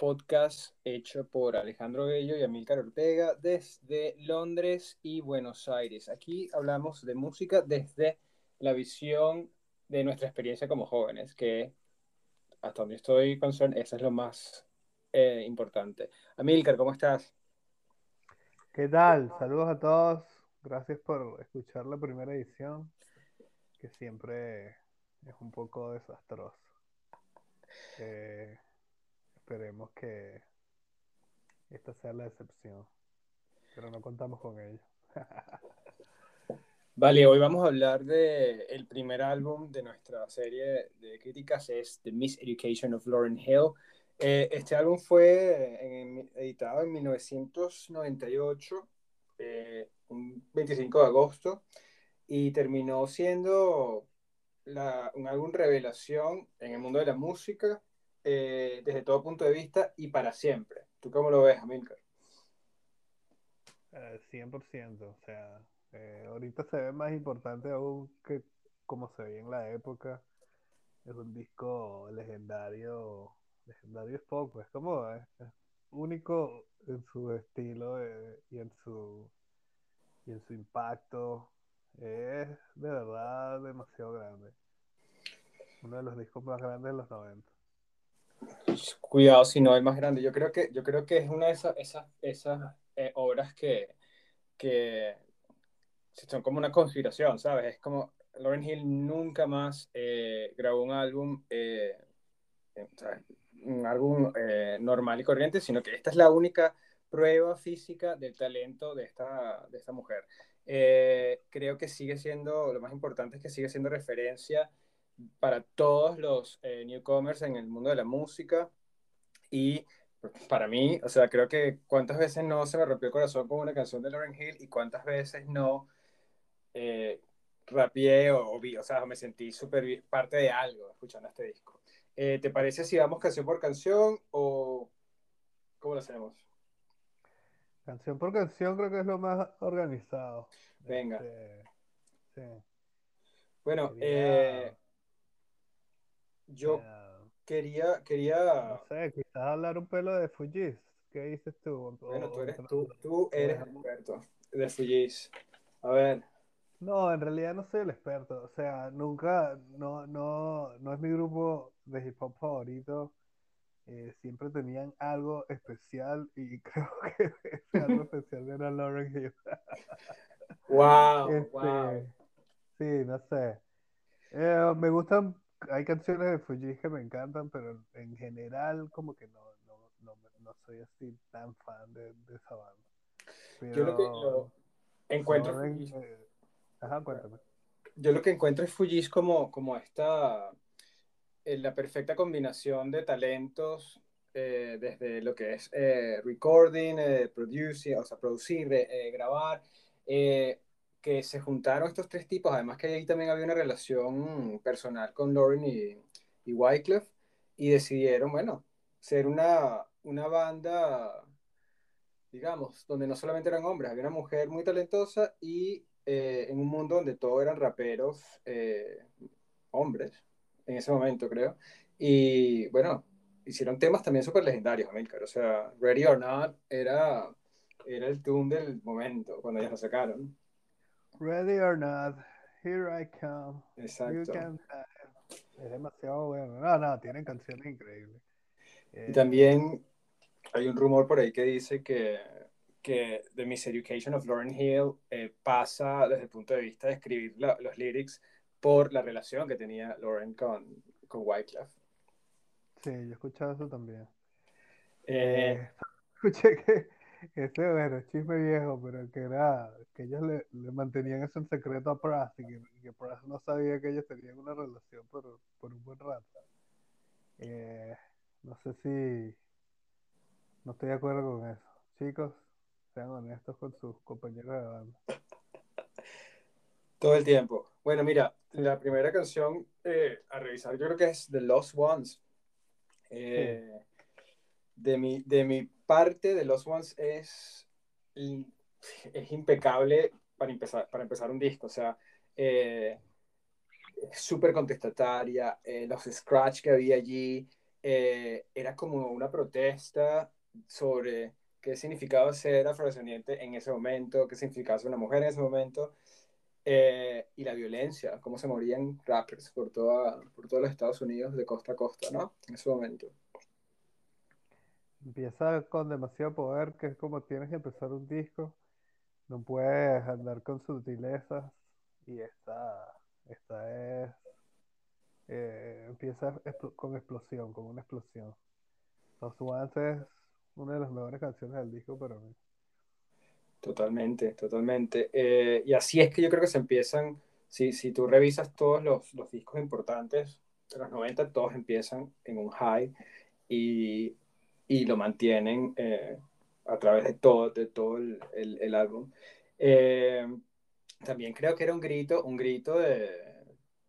podcast hecho por Alejandro Bello y Amílcar Ortega desde Londres y Buenos Aires. Aquí hablamos de música desde la visión de nuestra experiencia como jóvenes, que hasta donde estoy concerned, eso es lo más eh, importante. Amílcar, ¿cómo estás? ¿Qué tal? Saludos a todos. Gracias por escuchar la primera edición, que siempre es un poco desastroso. Eh, esperemos que esta sea la excepción, pero no contamos con ello. Vale, hoy vamos a hablar del el primer álbum de nuestra serie de críticas, es The Miseducation of Lauren Hill. Eh, este álbum fue editado en 1998, eh, un 25 de agosto, y terminó siendo un álbum revelación en el mundo de la música eh, desde todo punto de vista y para siempre. ¿Tú cómo lo ves, Amilcar? 100%, o sea, eh, ahorita se ve más importante aún que como se veía en la época. Es un disco legendario, legendario es poco, es como único en su estilo y en su y en su impacto. Es de verdad demasiado grande. Uno de los discos más grandes de los 90. Cuidado si no es más grande. Yo creo que, yo creo que es una de esas, esas, esas eh, obras que, que son como una conspiración, ¿sabes? Es como Lauren Hill nunca más eh, grabó un álbum, eh, un álbum normal y corriente, sino que esta es la única prueba física del talento de esta, de esta mujer. creo que sigue siendo, lo más importante es que sigue siendo referencia para todos los eh, newcomers en el mundo de la música. Y para mí, o sea, creo que cuántas veces no se me rompió el corazón con una canción de Lauren Hill y cuántas veces no eh, rapié o, vi, o sea, me sentí súper parte de algo escuchando este disco. Eh, ¿Te parece si vamos canción por canción o cómo lo hacemos? Canción por canción creo que es lo más organizado. Venga. Este, sí. Bueno, eh, yo quería, quería... No sé, quizás hablar un pelo de Fujis. ¿Qué dices tú? Bueno, tú eres, tú, tú eres experto de Fujis. A ver. No, en realidad no soy el experto. O sea, nunca, no, no, no es mi grupo de hip hop favorito. Eh, siempre tenían algo especial y creo que ese algo especial era Lauren Hill. wow, wow. Este, sí, no sé. Eh, me gustan hay canciones de Fuji que me encantan, pero en general como que no, no, no, no soy así tan fan de, de esa banda. Yo lo que encuentro eh, Ajá, cuéntame. Yo lo que encuentro es Fujis como, como esta eh, la perfecta combinación de talentos eh, desde lo que es recording, producing, o sea, producir, grabar, que se juntaron estos tres tipos, además que ahí también había una relación personal con Lauren y, y Wycliffe, y decidieron, bueno, ser una, una banda, digamos, donde no solamente eran hombres, había una mujer muy talentosa y eh, en un mundo donde todos eran raperos eh, hombres, en ese momento creo, y bueno, hicieron temas también súper legendarios, Amilcar, o sea, Ready or Not era, era el tune del momento, cuando ellos lo sacaron. Ready or not, here I come. Exacto. Es demasiado bueno. No, no, tienen canciones increíbles. y también hay un rumor por ahí que dice que, que The Miseducation of Lauren Hill eh, pasa desde el punto de vista de escribir los lyrics por la relación que tenía Lauren con, con Wyclef. Sí, yo he escuchado eso también. Eh, eh escuché que ese, bueno, chisme viejo, pero que era que ellos le, mantenían eso en secreto a Pras y que, que no sabía que ellos tenían una relación por, por un buen rato. Eh, no sé si. No estoy de acuerdo con eso. Chicos, sean con sus compañeros de banda. Todo el tiempo. Bueno, mira, la primera canción eh, a revisar, yo creo que es The Lost Ones. Eh, de, mi, de mi parte de Lost Ones es, es impecable para empezar, para empezar un disco. O sea, eh, súper contestataria, eh, los scratch que había allí, era como una protesta sobre qué significaba ser afrodescendiente en ese momento, qué significaba ser una mujer en ese momento, eh, y la violencia, cómo se morían rappers por, toda, por todos los Estados Unidos de costa a costa, ¿no? En ese momento. Empieza con demasiado poder, que es como tienes que empezar un disco. No puedes andar con sutilezas. Y esta, esta es. eh, empieza con explosión, con una explosión. Los Ones es una de las mejores canciones del disco para mí. Totalmente, totalmente. Eh, y así es que yo creo que se empiezan, si, si tú revisas todos los, los discos importantes de los 90, todos empiezan en un high y, y lo mantienen eh, a través de todo, de todo el, el, el álbum. Eh, también creo que era un grito, un grito de,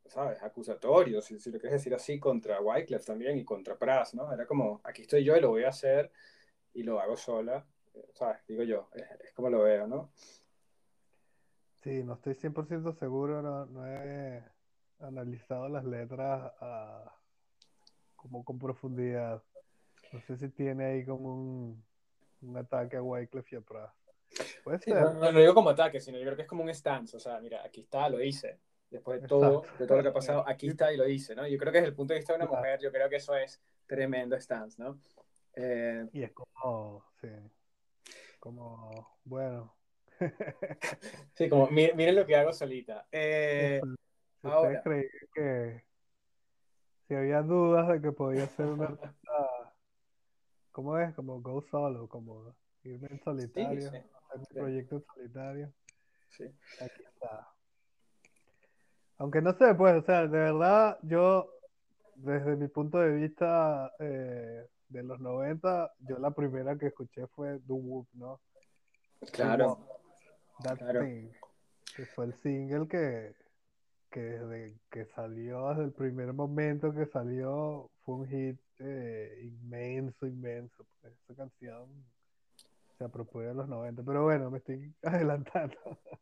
¿sabes? Acusatorio, si, si lo quieres decir así, contra Wyclef también y contra Pras, ¿no? Era como, aquí estoy yo y lo voy a hacer y lo hago sola, ¿sabes? Digo yo, es, es como lo veo, ¿no? Sí, no estoy 100% seguro, no, no he analizado las letras ah, como con profundidad. No sé si tiene ahí como un, un ataque a Wyclef y a. Puede ser, no, no digo como ataque, sino yo creo que es como un stance, o sea, mira, aquí está, lo hice. Después de todo, exacto. de todo lo que ha pasado, aquí está y lo hice, ¿no? Yo creo que desde el punto de vista de una claro. mujer, yo creo que eso es tremendo stance, ¿no? Eh, Y es como, sí, como, bueno. sí, como, mi- miren lo que hago solita. Eh. Si ustedes ahora, creían que si había dudas de que podía ser un artista, ¿cómo es? Como go solo, como irme en solitario, sí, hacer mi proyecto en solitario. sí. Aquí está. Aunque no sé, pues, o sea, de verdad, yo, desde mi punto de vista eh, de los 90, yo la primera que escuché fue Do Whoop, ¿no? Claro, That claro. Thing, que fue el single que, que desde que salió, desde el primer momento que salió, fue un hit eh, inmenso, inmenso. Esa canción se apropió de los 90, pero bueno, me estoy adelantando.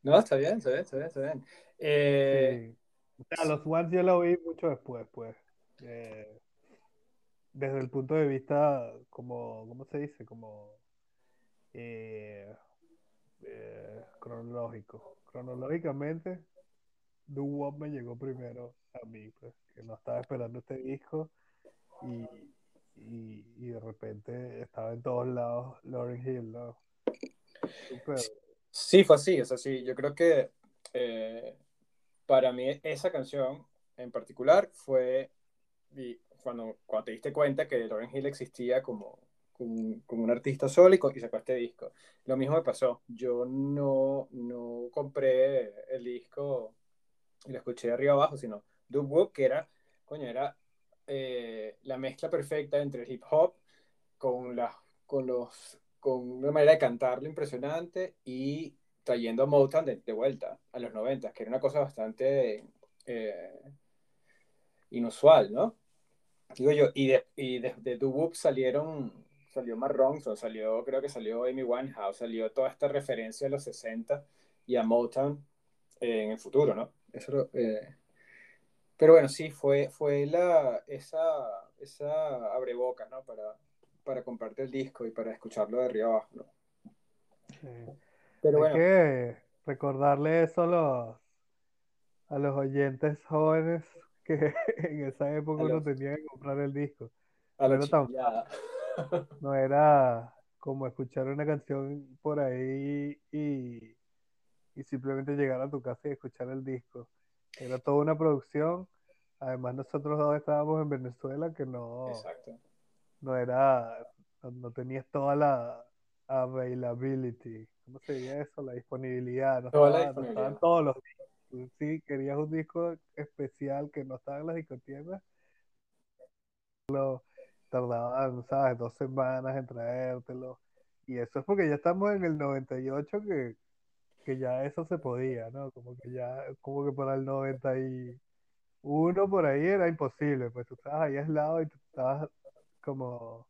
No, está bien, está bien, está bien, está bien. Eh, Sí. O sea, los Ones yo lo vi mucho después, pues. Eh, desde el punto de vista como, ¿cómo se dice? Como eh, eh, cronológico. Cronológicamente, Do Wop me llegó primero a mí, pues, que no estaba esperando este disco y, y, de repente estaba en todos lados Lauryn Hill, ¿no? Súper. sí, fue así, o sea, sí, yo creo que eh, para mí esa canción en particular fue y cuando, cuando te diste cuenta que Lauryn Hill existía como, como, como un artista solo y, y sacó este disco. Lo mismo me pasó. Yo no, no compré el disco y lo escuché de arriba abajo, sino Dub Wop, que era, coño, era eh, la mezcla perfecta entre el hip hop con, la, con, los, con una manera de cantarlo impresionante y trayendo a Motown de, de vuelta a los 90, que era una cosa bastante eh, inusual, ¿no? Digo yo, y de, y de, de salieron, salió Mark Ronson, salió, creo que salió Amy Winehouse, salió toda esta referencia a los 60 y a Motown eh, en el futuro, ¿no? Eso, lo- eh, pero bueno, sí, fue, fue la, esa, esa abrebocas, ¿no? Para, para comprarte el disco y para escucharlo de arriba abajo, ¿no? Pero Hay bueno, que recordarle eso a los, a los oyentes jóvenes que en esa época uno tenía que comprar el disco. a No era tan chiquilladas. fácil, no era como escuchar una canción por ahí y, y simplemente llegar a tu casa y escuchar el disco. Era toda una producción. Además, nosotros dos estábamos en Venezuela que no, Exacto. no era, no, no tenías toda la availability. ¿Cómo se diría eso? La disponibilidad. No la no estaban todos los discos. Sí querías un disco especial que no estaba en las discotiendas, tardaban, ¿sabes? Dos semanas en traértelo. Y eso es porque ya estamos en el 98 que, que ya eso se podía, ¿no? Como que ya, como que para el 91 por ahí era imposible, pues tú estabas ahí aislado y tú estabas como,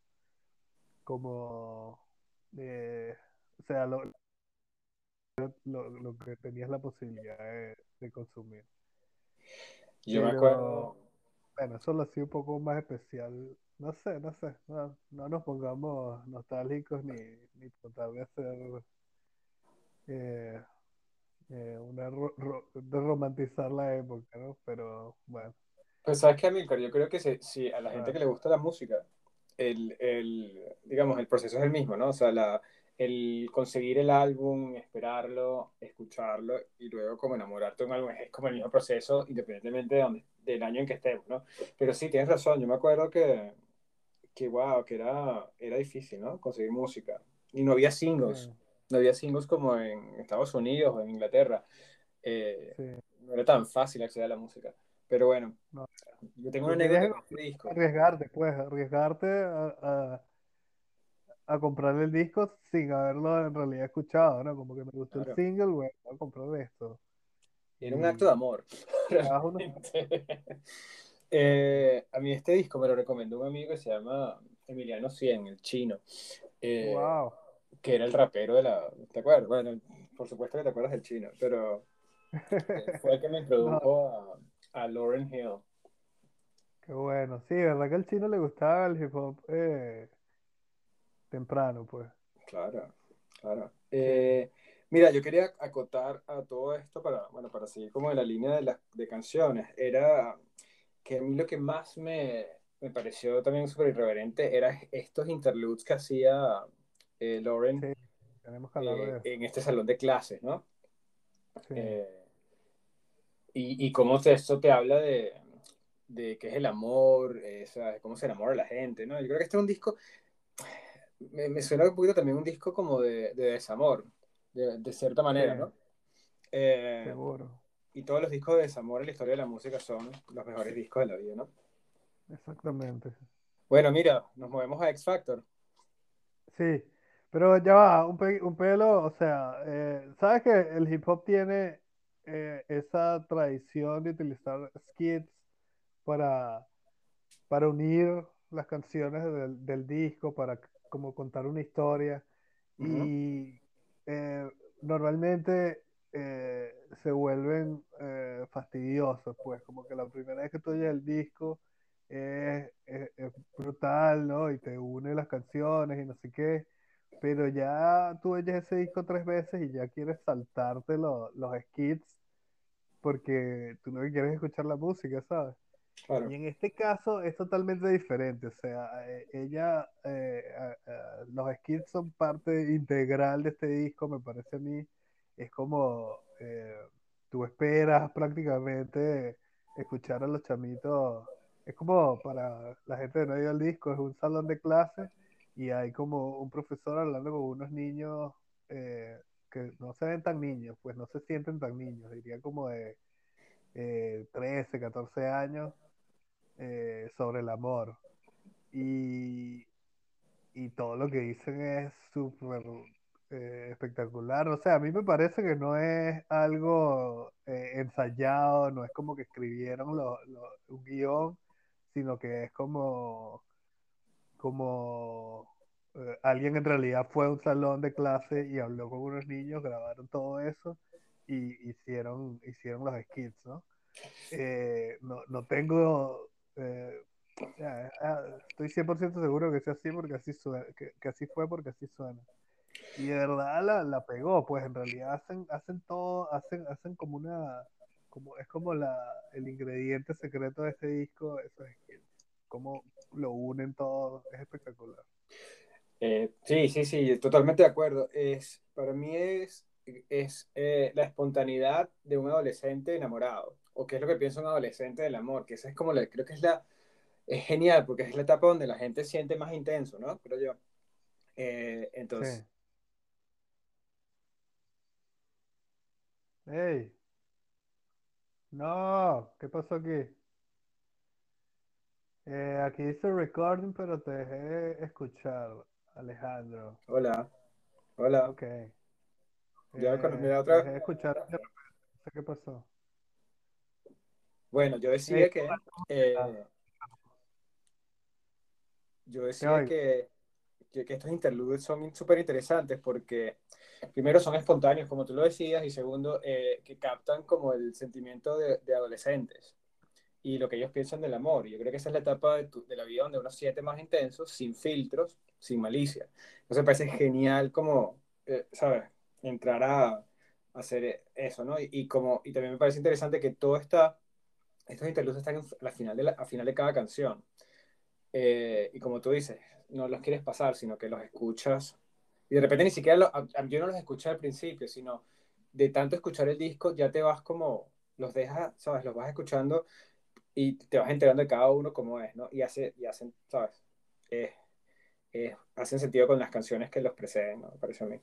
como, eh, o sea, lo, lo, lo que tenías la posibilidad de, de consumir. Yo me Pero acuerdo, bueno, eso lo hacía un poco más especial. No sé, no sé, no, no nos pongamos nostálgicos ni, ni tratar de hacer eh, eh, una ro- ro- de romantizar la época, ¿no? Pero bueno, pues sabes qué, Amilcar, yo creo que si, si a la gente ah, que le gusta la música, el, el, digamos, el proceso es el mismo, ¿no? O sea, la, el conseguir el álbum, esperarlo, escucharlo y luego como enamorarte de un álbum es como el mismo proceso independientemente de donde, del año en que estemos, ¿no? Pero sí, tienes razón, yo me acuerdo que, que wow, que era, era difícil, ¿no? Conseguir música. Y no había sí, singles, no había singles como en Estados Unidos o en Inglaterra. Eh, sí, no era tan fácil acceder a la música. Pero bueno, no. yo tengo una anécdota arriesgarte, pues, arriesgarte a, a, a comprar el disco sin haberlo en realidad escuchado, ¿no? Como que me gustó el single, bueno, voy a comprar esto. era un acto de amor. Eh, a mí este disco me lo recomendó un amigo que se llama Emiliano Cien, el chino, eh, wow. que era el rapero de la... ¿Te acuerdas? Bueno, por supuesto que te acuerdas del chino, pero eh, fue el que me No, introdujo a, a Lauryn Hill. qué bueno. Sí, ¿verdad que al chino le gustaba el hip hop eh, temprano, pues? Claro, claro. Eh, mira, yo quería acotar a todo esto para, bueno, para seguir como en la línea de las de canciones. Era que a mí lo que más me, me pareció también súper irreverente era estos interludes que hacía eh, Lauren sí, tenemos que hablar de eh, en este salón de clases, ¿no? Sí, y, y cómo te- eso te habla de, de qué es el amor, eh, ¿sabes? cómo se enamora la gente, ¿no? Yo creo que este es un disco, me, me suena un poquito también un disco como de, de desamor, de, de cierta manera, ¿no? Eh, seguro. y todos los discos de desamor en la historia de la música son los mejores discos de la vida, ¿no? Exactamente. Bueno, mira, nos movemos a X Factor. Sí, pero ya va, un, pe- un pelo, o sea, eh, ¿sabes que el hip hop tiene eh, esa tradición de utilizar skits para, para unir las canciones del, del disco, para como contar una historia? Y eh, normalmente eh, se vuelven eh, fastidiosos, pues como que la primera vez que tú oyes el disco es, es- es brutal, ¿no? Y te une las canciones y no sé qué, pero ya tú oyes ese disco tres veces y ya quieres saltarte lo- los skits porque tú no quieres escuchar la música, ¿sabes? Y en este caso es totalmente diferente, o sea, eh, ella, eh, los skits son parte integral de este disco, me parece a mí, es como eh, tú esperas prácticamente escuchar a los chamitos, es como para la gente que no ha al disco, es un salón de clase y hay como un profesor hablando con unos niños eh, que no se ven tan niños, pues no se sienten tan niños, diría como de eh, 13, 14 años eh, sobre el amor. Y, y todo lo que dicen es súper eh, espectacular. O sea, a mí me parece que no es algo eh, ensayado, no es como que escribieron lo- lo- un guion, sino que es como, como alguien en realidad fue a un salón de clase y habló con unos niños, grabaron todo eso y hicieron, hicieron los skits, ¿no? Eh, no, no tengo eh, ah, estoy 100% seguro que sea así porque así suena, que, que así fue porque así suena. Y de verdad la, la pegó, pues en realidad hacen, hacen todo, hacen, hacen como una, como, es como la, el ingrediente secreto de este disco, eso es que como lo unen todo, es espectacular. Eh, sí, sí, sí, totalmente de acuerdo. Es, para mí es, es eh, la espontaneidad de un adolescente enamorado, o qué es lo que piensa un adolescente del amor, que esa es como la, creo que es la, es genial, porque es la etapa donde la gente siente más intenso, ¿no? Creo yo. Eh, Sí. entonces, Hey, no, ¿qué pasó aquí? Eh, aquí dice recording, pero te dejé escuchar, Alejandro. hola, hola, Ok. Ya con- Eh, te otra escuchar, qué pasó. Bueno, yo Hey, decía que, eh, yo decía que que, que estos interludes son súper interesantes porque primero son espontáneos, como tú lo decías, y segundo, eh, que captan como el sentimiento de, de, adolescentes y lo que ellos piensan del amor. Y yo creo que esa es la etapa de, tu, de la vida donde uno siente más intensos, sin filtros, sin malicia. Entonces me parece genial como, eh, ¿sabes? Entrar a, hacer eso, ¿no? Y, como, y también me parece interesante que todo está, estos interludes están en la final de la, a final de cada canción. Eh, y como tú dices, no los quieres pasar, sino que los escuchas. Y de repente ni siquiera, lo, a, a, yo no los escuché al principio, sino de tanto escuchar el disco ya te vas como, los dejas, ¿sabes? Los vas escuchando y te vas enterando de cada uno cómo es, ¿no? Y, hace, y hacen, ¿sabes? Eh, hacen sentido con las canciones que los preceden, ¿no? Me parece a mí.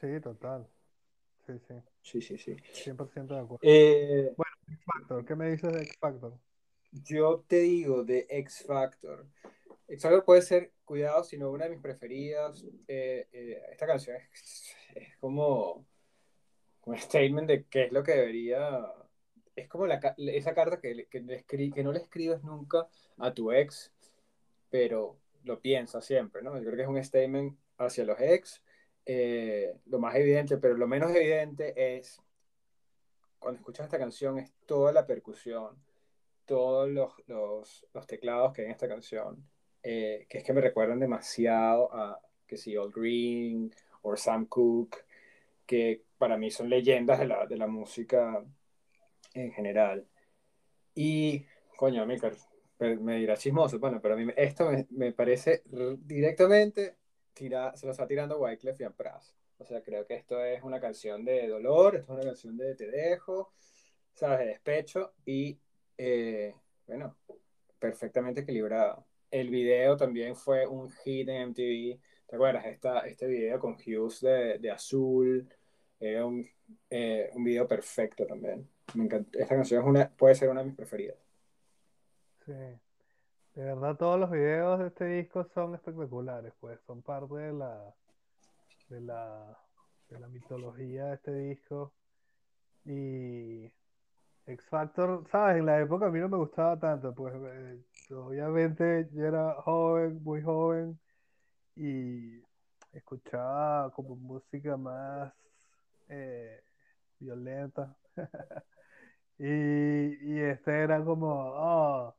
Sí, total. Sí, sí. Sí, sí, sí. 100% de acuerdo. Eh, bueno, X Factor, ¿qué me dices de X Factor? Yo te digo de X Factor. X Factor puede ser, cuidado, sino una de mis preferidas. Eh, eh, esta canción es, es, como un statement de qué es lo que debería. Es como la, esa carta que, que, le escri, que no le escribes nunca a tu ex, pero lo piensas siempre, ¿no? Yo creo que es un statement hacia los ex eh, lo más evidente, pero lo menos evidente es, cuando escuchas esta canción, es toda la percusión, todos los, los, teclados que hay en esta canción, eh, que es que me recuerdan demasiado a, que si, All Green o Sam Cooke, que para mí son leyendas de la, de la música en general. Y, coño, Mikar, me dirá chismoso, bueno, pero a mí esto me, me parece directamente se lo está tirando Wyclef y Ampras. O sea, creo que esto es una canción de dolor, esto es una canción de te dejo, ¿sabes? De despecho y, eh, bueno, perfectamente equilibrado. El video también fue un hit en MTV. ¿Te acuerdas? Este video con Hughes de, de azul. Era un, eh, un video perfecto también. Me encanta. Esta canción es una, puede ser una de mis preferidas. Sí. De verdad, todos los videos de este disco son espectaculares, pues son parte de la, de la, de la mitología de este disco. Y X Factor, ¿sabes? En la época a mí no me gustaba tanto, pues eh, obviamente yo era joven, muy joven, y escuchaba como música más eh, violenta. y, y este era como, oh,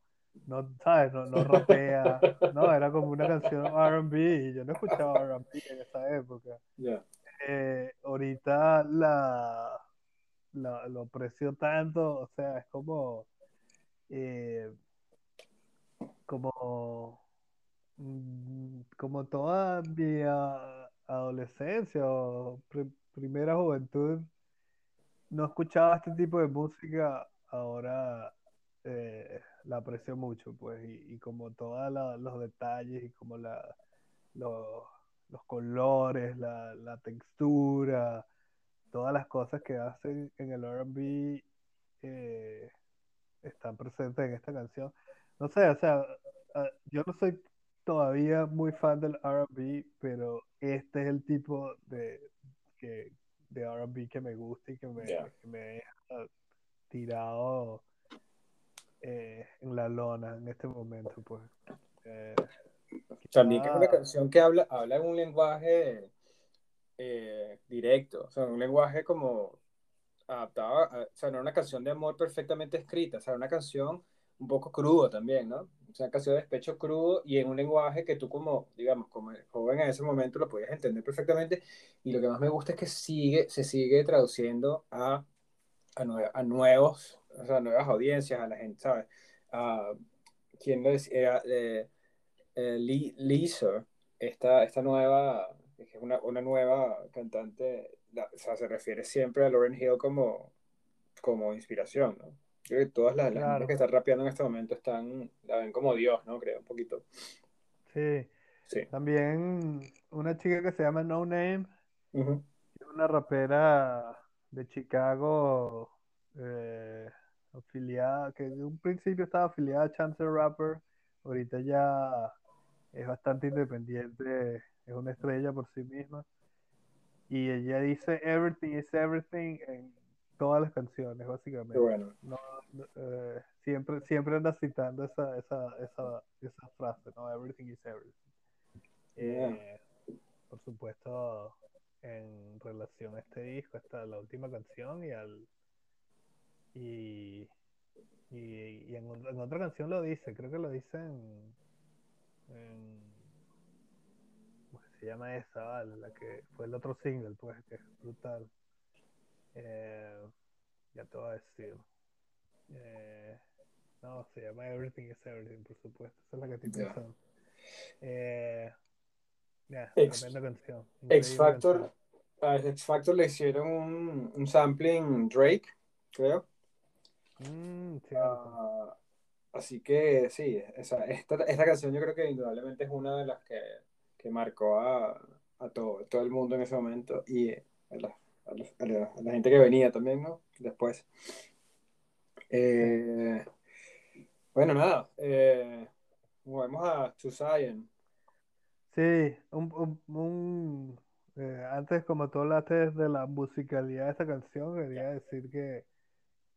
no, ¿sabes? No, no rapea, no, era como una canción RB y yo no escuchaba RB en esa época. Yeah. Eh, ahorita la, la, lo aprecio tanto, o sea, es como, eh, como, mm, como toda mi adolescencia o pr primera juventud, no escuchaba este tipo de música, ahora eh, la aprecio mucho, pues, y, y como todos los detalles y como la, lo, los colores, la, la, textura, todas las cosas que hacen en el RB eh, están presentes en esta canción. No sé, o sea, yo no soy todavía muy fan del RB, pero este es el tipo de, que, de RB que me gusta y que me, Yeah. que me deja tirado eh, en la lona en este momento, pues. Eh, También que es una canción que habla, habla en un lenguaje eh, directo, o sea, un lenguaje como adaptado, a- o sea, no una canción de amor perfectamente escrita, o sea, una canción un poco crudo también, ¿no? O sea, una canción de despecho crudo y en un lenguaje que tú como, digamos, como joven en ese momento lo podías entender perfectamente y lo que más me gusta es que sigue, se sigue traduciendo a, a, nue- a nuevos, o sea, nuevas audiencias, a la gente, ¿sabes? A, ¿quién lo decía? Eh, eh, Lee- Lisa, esta, esta nueva, es una, una nueva cantante, la- o sea, se refiere siempre a Lauryn Hill como, como inspiración, ¿no? Creo que todas las, que están rapeando en este momento están, la ven como Dios, ¿no? Creo, un poquito. sí. Sí. También una chica que se llama No Name, una rapera de Chicago, eh, afiliada, que en un principio estaba afiliada a Chance Rapper, ahorita ya es bastante independiente, es una estrella por sí misma. Y ella dice everything is everything en todas las canciones, básicamente. bueno. No, no, eh, siempre, siempre anda citando esa, esa, esa, esa frase, ¿no? Everything is everything. Eh, por supuesto, en relación a este disco, está la última canción y al y, y, en, otra canción lo dice, creo que lo dice en, ¿cómo se llama esa? La que fue el otro single, pues, que es brutal. Eh, ya te voy a decir. Eh, no, se llama Everything is Everything, por supuesto. Esa es la que estoy pensando. Eh, tremenda canción. X Factor, a X Factor le hicieron un, un sampling Drake, creo. Mm, ah, así que sí, esa, esta, esta, canción yo creo que indudablemente es una de las que, que marcó a, a todo, todo el mundo en ese momento y a la, a la, gente que venía también, ¿no? Después. Eh, bueno, nada, eh, movemos a To Zion. Sí, un, un, eh, antes como tú hablaste de la musicalidad de esta canción, quería decir que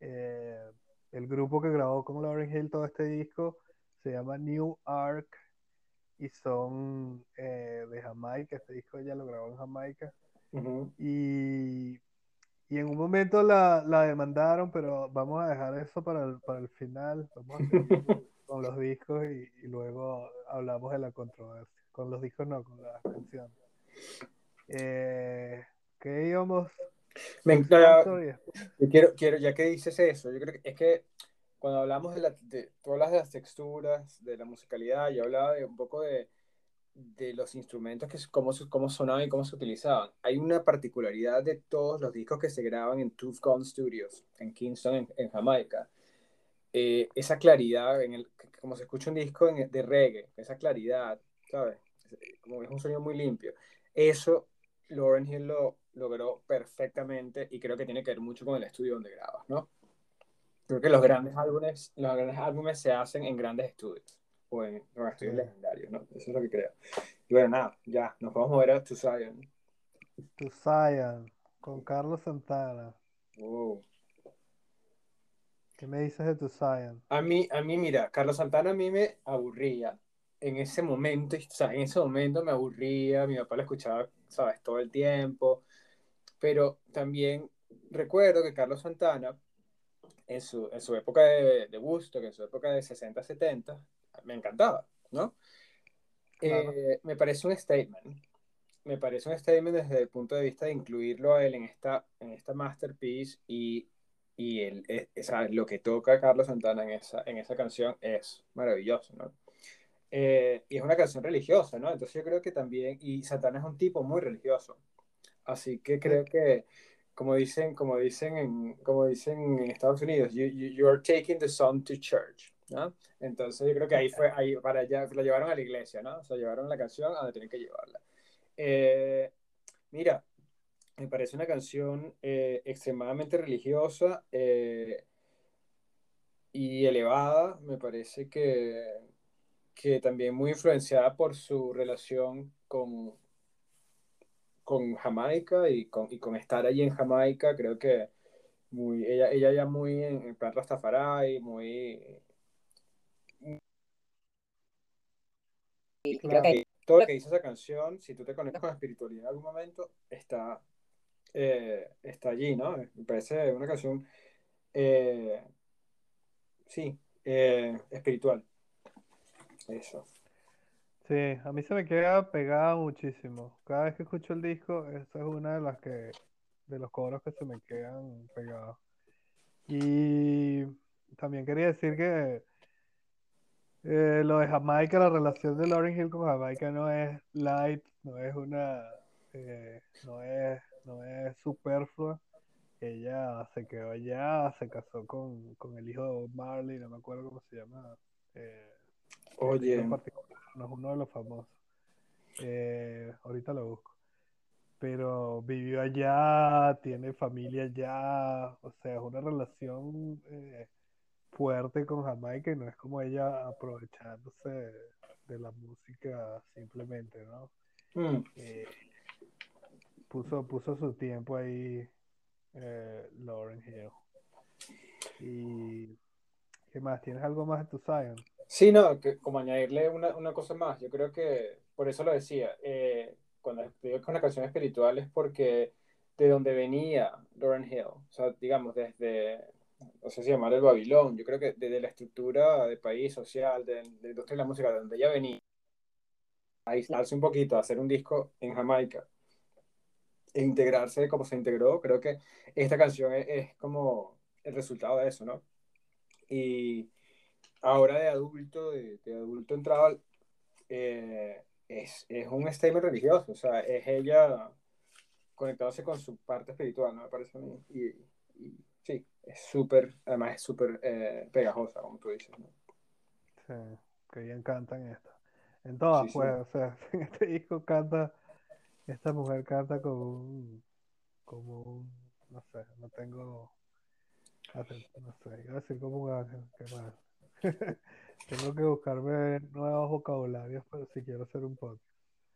eh, el grupo que grabó con Lauren Hill todo este disco se llama New Ark y son eh, de Jamaica. Este disco ella lo grabó en Jamaica. y, y, en un momento la, la, demandaron, pero vamos a dejar eso para el, para el final. Vamos a con los discos y, y, luego hablamos de la controversia. Con los discos no, con las canciones. Eh, ¿Qué íbamos? Me quiero, quiero, ya que dices eso, yo creo que es que cuando hablamos de, la, de todas las texturas, de la musicalidad, yo hablaba de un poco de, de los instrumentos, que cómo, cómo sonaban y cómo se utilizaban. Hay una particularidad de todos los discos que se graban en Tooth Gone Studios, en Kingston, en, Jamaica. Eh, esa claridad, en el, como se escucha un disco de reggae, esa claridad, ¿sabes? Como es un sonido muy limpio. Eso, Lauren Hill lo, logró perfectamente y creo que tiene que ver mucho con el estudio donde grabas, ¿no? Creo que los grandes álbumes, los grandes álbumes se hacen en grandes estudios o en, estudios legendarios, ¿no? Eso es lo que creo. Y bueno, nada, ya, nos vamos a mover a To Zion. To Zion, con Carlos Santana. Wow. ¿Qué me dices de To Zion? A mí, a mí, mira, Carlos Santana a mí me aburría en ese momento, o sea, en ese momento me aburría, mi papá lo escuchaba, sabes, todo el tiempo, pero también recuerdo que Carlos Santana, en su, en su época de, de gusto, que en su época de 60, 70, me encantaba, ¿no? Eh, me parece un statement. Me parece un statement desde el punto de vista de incluirlo a él en esta, en esta masterpiece y, y el, esa, lo que toca Carlos Santana en esa, en esa canción es maravilloso, ¿no? Eh, y es una canción religiosa, ¿no? Entonces yo creo que también, y Santana es un tipo muy religioso, así que creo que, como dicen, como dicen, en, como dicen en Estados Unidos, you, you, are taking the son to church, ¿no? Entonces yo creo que ahí fue, ahí para allá, lo llevaron a la iglesia, ¿no? O sea, llevaron la canción a donde tienen que llevarla. Eh, mira, me parece una canción eh, extremadamente religiosa y elevada, me parece que que también muy influenciada por su relación con, con Jamaica y con, y con estar allí en Jamaica, creo que muy, ella, ella ya muy en, en plan Rastafari, muy... Que todo lo que dice esa canción, si tú te conectas con la espiritualidad en algún momento, está, eh, está allí, ¿no? Me parece una canción, eh, sí, eh, espiritual. Eso. Sí, a mí se me queda pegada muchísimo. Cada vez que escucho el disco, esa es una de las que, de los coros que se me quedan pegados. Y también quería decir que eh, lo de Jamaica, la relación de Lauryn Hill con Jamaica no es light, no es una, eh, no es, no es superflua. Ella se quedó allá, se casó con, con el hijo de Marley, no me acuerdo cómo se llama. Eh, Oye. no es uno de los famosos. Eh, ahorita lo busco. Pero vivió allá, tiene familia allá, o sea, es una relación eh, fuerte con Jamaica y no es como ella aprovechándose de la música simplemente, ¿no? Mm. Eh, puso, puso su tiempo ahí Lauren Hill. ¿Y qué más? ¿Tienes algo más de tu Zion? Sí, no, que como añadirle una, una, cosa más, yo creo que por eso lo decía, eh, cuando digo que una canción espiritual es porque de donde venía Lauren Hill, o sea, digamos, desde, no sé si llamar el Babilón, yo creo que desde la estructura de país social, de, de la industria de la música, de donde ella venía, a aislarse un poquito, a hacer un disco en Jamaica e integrarse como se integró, creo que esta canción es, es como el resultado de eso, ¿no? Y ahora de adulto, de, de adulto entrado, eh, es, es un statement religioso, o sea, es ella conectándose con su parte espiritual, ¿no? Me parece a mí. Y, y sí, es súper, además es súper eh, pegajosa, como tú dices, ¿no? Sí, que bien cantan esto. En todas, Sí, sí. pues, o sea, en este disco canta, esta mujer canta como un, como un, no sé, no tengo, no sé, iba a decir como un ángel, qué mal. Tengo que buscarme nuevos vocabularios, pero si quiero hacer un podcast.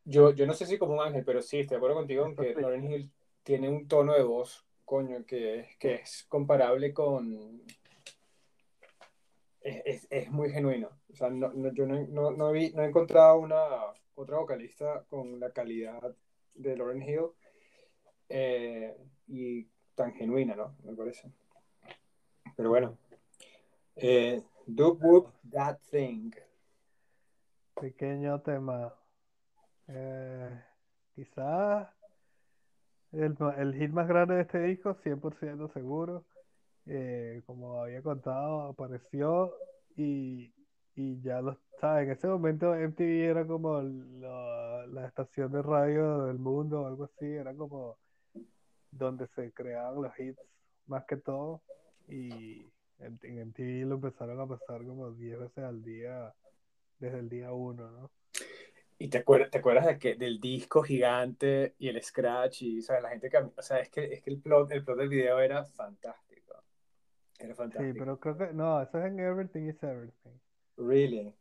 Yo, yo no sé si como un ángel, pero sí, estoy de acuerdo contigo en que sí. Lauryn Hill tiene un tono de voz, coño, que, que es comparable con... Es, es, es muy genuino. O sea, no, no- yo no, no, no, vi- no he encontrado una otra vocalista con la calidad de Lauryn Hill eh, y tan genuina, ¿no? Me parece. Pero bueno. Eh, Do Whoop That Thing. Pequeño tema. Eh, quizás el, el hit más grande de este disco, 100% seguro. Eh, como había contado, apareció y, y ya lo sabes. En ese momento MTV era como la, la estación de radio del mundo o algo así. Era como donde se creaban los hits más que todo. Y en, MTV lo empezaron a pasar como 10 veces al día desde el día uno, ¿no? Y te acuerdas, te acuerdas de que, del disco gigante y el scratch y ¿sabes? la gente que, o sea, es que, es que el plot, el plot del video era fantástico. Era Sí, fantástico. pero creo que no, eso es en Everything is Everything. Really.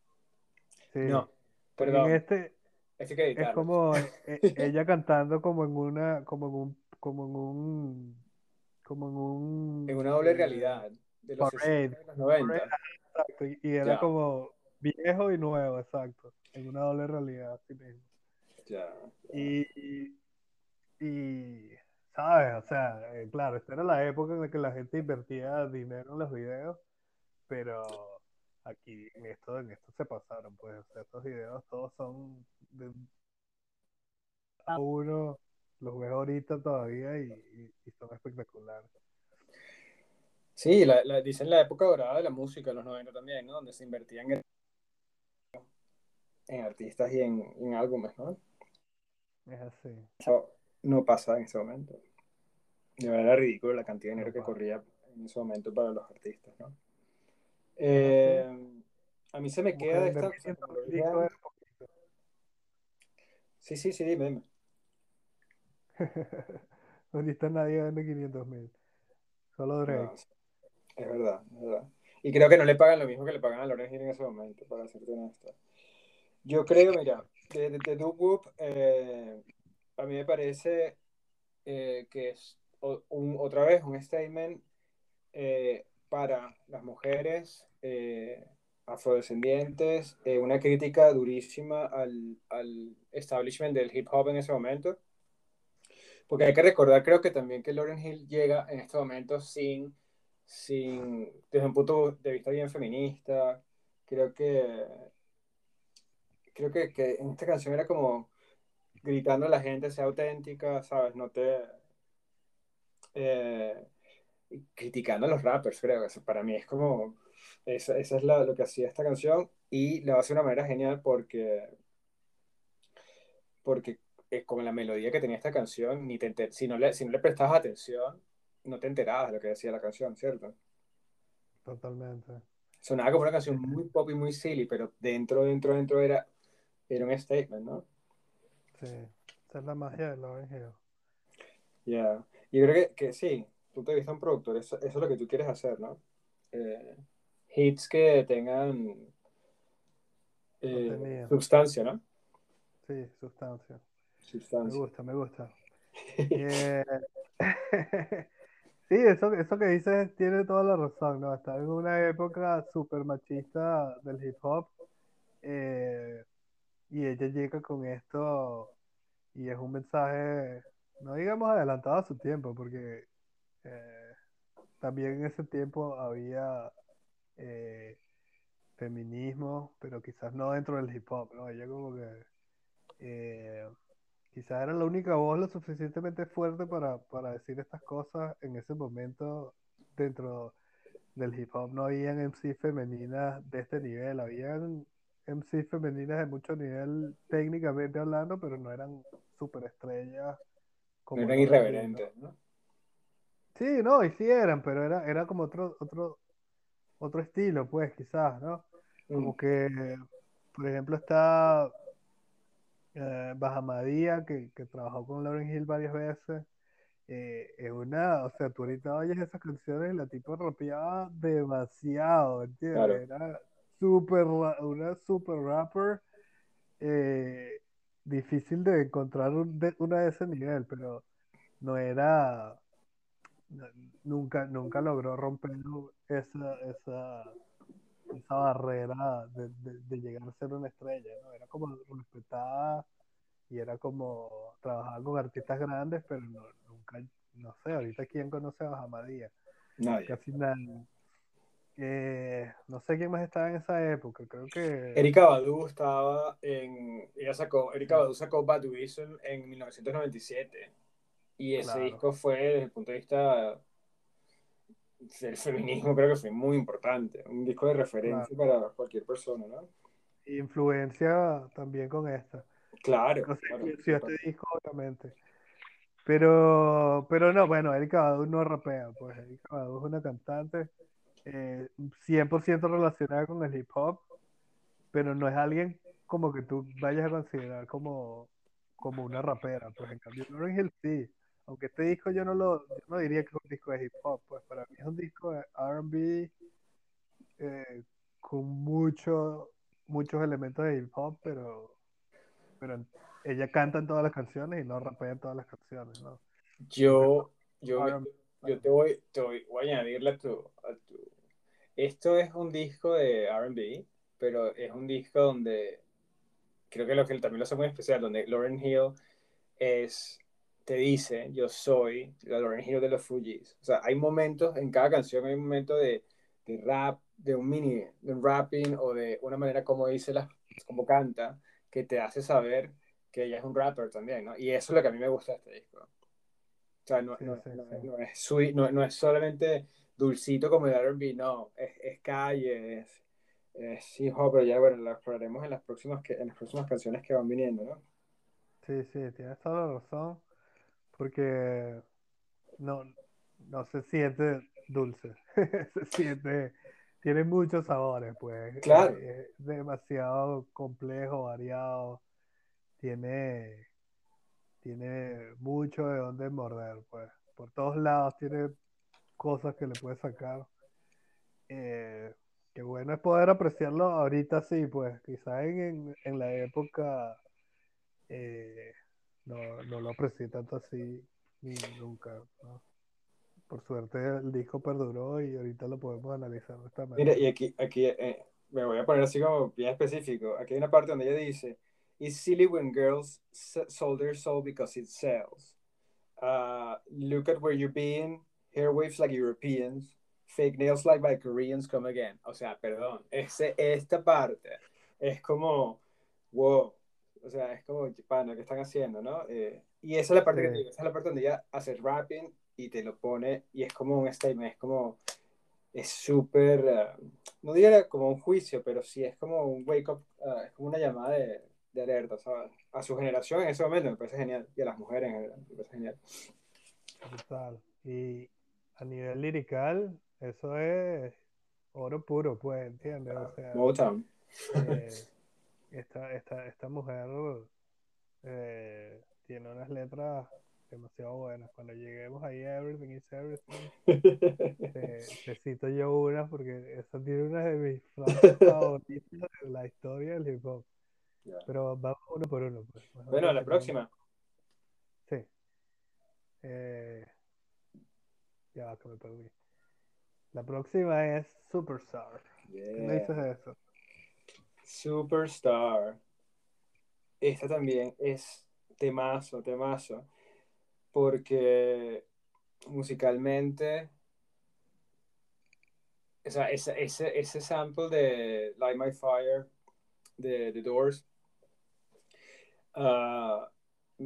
Sí, No, porque en perdón. este hay que es como e- ella cantando como en una, como en un, como en un, como en un En una doble realidad de los parade, 60 y los 90. exacto, y, era Ya. como viejo y nuevo, exacto, en una doble realidad, así mismo. Ya. Y, y, y, ¿sabes? O sea, eh, claro, esta era la época en la que la gente invertía dinero en los videos, pero aquí en esto, en esto se pasaron, pues, o sea, estos videos todos son de a uno, los ves ahorita todavía y, y- y son espectaculares. Sí, la, la- dicen la época dorada de la música, los 90 también, ¿no? Donde se invertían en, en artistas y en, en álbumes, ¿no? Es así. Eso no pasa en ese momento. De verdad era ridículo la cantidad de dinero No que corría en ese momento para los artistas, ¿no? Eh, a mí se me queda que de esta... vender o sea, 500 como lo dije discos antes- era poquito. Sí, sí, sí, dime, dime. Ahorita nadie vende 500 mil, solo Drake. No, es verdad, es verdad. Y creo que no le pagan lo mismo que le pagan a Hill en ese momento, para serte honesto. Yo creo, mira, de, de, de Wop, eh, a mí me parece eh, que es un- otra vez un statement eh, para las mujeres afrodescendientes, una crítica durísima al, al establishment del hip hop en ese momento. Porque hay que recordar, creo que también que Lauryn Hill llega en este momento sin, sin, desde un punto de vista bien feminista. Creo que, creo que, que esta canción era como gritando a la gente, sea auténtica, ¿sabes? No te... eh, criticando a los rappers, creo. Para mí es como... Esa, esa es la- lo que hacía esta canción y la hace de una manera genial porque... Porque eh, con la melodía que tenía esta canción, ni te si, no le, si no le prestabas atención, no te enterabas de lo que decía la canción, ¿cierto? Totalmente. Sonaba como una canción muy pop y muy silly, pero dentro, dentro, dentro era, era un statement, ¿no? Sí, esa es la magia de Lauryn Hill. Ya. Y creo que, que sí, punto de vista de un productor, eso, eso es lo que tú quieres hacer, ¿no? Eh, hits que tengan eh, sustancia, ¿no? Sí, sustancia. Me Sustancia. gusta, me gusta. Eh, sí, eso, eso que dices tiene toda la razón, ¿no? Está en una época súper machista del hip hop. eh, y ella llega con esto y es un mensaje, no digamos adelantado a su tiempo, porque eh, también en ese tiempo había eh, feminismo, pero quizás no dentro del hip hop, ¿no? Ella como que eh, quizás era la única voz lo suficientemente fuerte para, para decir estas cosas en ese momento dentro del hip hop. No habían MC femeninas de este nivel, habían MC femeninas de mucho nivel técnicamente hablando, pero no eran superestrellas No como eran irreverentes, ¿no? Sí, no, y sí eran, pero era, era como otro, otro, otro estilo, pues, quizás, ¿no? Mm, Como que, por ejemplo, está eh, Bahamadía, que, que trabajó con Lauryn Hill varias veces. Eh, es una, o sea, tú ahorita oyes esas canciones y la tipa rapeaba demasiado, claro. ¿entiendes? Era super, una super rapper, eh, difícil de encontrar un- de- una de ese nivel, pero no era, no- nunca, nunca logró romper esa, esa, esa barrera de, de- de llegar a ser una estrella, ¿no? Era como respetada y era como trabajar con artistas grandes, pero no, nunca, no sé, ahorita quién conoce a Bahamadía, Nadie. casi nadie. Eh, no sé quién más estaba en esa época, creo que Erika Badu estaba en. Ella sacó, Erika. Badu sacó Baduism en 1997. Y ese Claro. disco fue, desde el punto de vista del feminismo, creo que fue muy importante. Un disco de referencia para cualquier persona, ¿no? influencia también con esta. Claro, No sé, claro. influenció este disco, obviamente. Pero, pero no, bueno, Erika Badu no rapea, pues Erika Badu es una cantante eh, 100% relacionada con el hip hop, pero no es alguien como que tú vayas a considerar como, como una rapera, pues en cambio Lauryn Hill sí, aunque este disco yo no lo, yo no diría que es un disco de hip hop, pues para mí es un disco de R&B eh, con mucho, muchos elementos de hip hop, pero, pero ella canta en todas las canciones y no rapea en todas las canciones, ¿no? Yo, yo, yo te voy, te voy, voy a añadirle a tu, a tu- Esto es un disco de RB, pero es un disco donde creo que lo que también lo hace muy especial, donde Lauren Hill es, te dice, yo soy la Lauren Hill de los Fugees. O sea, hay momentos, en cada canción hay un momento de, de rap, de un mini, de un rapping o de una manera como dice, las, como canta, que te hace saber que ella es un rapper también, ¿no? Y eso es lo que a mí me gusta de este disco. O sea, no, sí, no, sí, no, sí. no es, sweet, no, es solamente dulcito como el R&B, no, es, es calle, es, es hip hop, pero ya bueno, lo exploraremos en las próximas, que, en las próximas canciones que van viniendo, ¿no? Sí, sí, tienes toda la razón, porque no, no se siente dulce, se siente, tiene muchos sabores, pues, Claro. es, es demasiado complejo, variado, tiene, tiene mucho de dónde morder, pues, por todos lados tiene cosas que le puedes sacar. Eh, qué bueno es poder apreciarlo ahorita sí, pues, quizás en, en, en la época eh, no, no lo aprecié tanto así ni nunca, ¿no? Por suerte el disco perduró y ahorita lo podemos analizar de esta manera. Mira, y aquí, aquí eh, me voy a poner así como bien específico. Aquí hay una parte donde ella dice, It's silly when girls sold their soul because it sells. Uh, look at where you've been, hair waves like Europeans, fake nails like by Koreans come again. O sea, perdón, ese, esta parte es como, wow, o sea, es como, pana, ¿qué están haciendo, no? Eh, y esa es la parte que te Sí. digo, esa es la parte donde ella hace rapping y te lo pone y es como un statement, es como, es súper, uh, no diría como un juicio, pero sí es como un wake up, uh, es como una llamada de, de alerta, ¿sabes? A su generación en ese momento me parece genial, y a las mujeres en general, me parece genial. Brutal. Y a nivel lirical, eso es oro puro, pues, ¿entiendes? O sea, Motown. eh, esta, esta, esta mujer eh, tiene unas letras demasiado buenas. Cuando lleguemos ahí a Everything is Everything, te cito yo una porque esa tiene una de mis frases favoritas de la historia del hip hop. Pero vamos uno por uno. Pues. Bueno, la próxima. Sí. Eh, ya que me perdí. La próxima es Superstar. ¿Qué me dices Yeah. de eso? Superstar. esta también es temazo, temazo, porque musicalmente, o sea, ese, ese, ese sample de Light My Fire de The Doors, ah,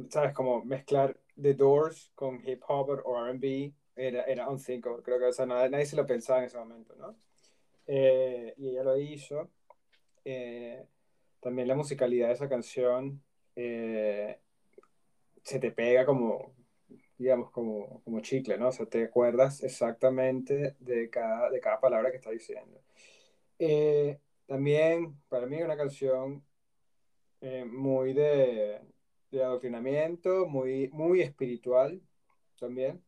¿sabes? Como mezclar The Doors con hip hop o RB era, era un 5, creo que o sea, nadie, nadie, se lo pensaba en ese momento, ¿no? Eh, y ella lo hizo. Eh, también la musicalidad de esa canción eh, se te pega como, digamos, como, como chicle, ¿no? O sea, te acuerdas exactamente de cada, de cada palabra que está diciendo. Eh, también, para mí, es una canción eh, muy de, de, adoctrinamiento, muy, muy espiritual también.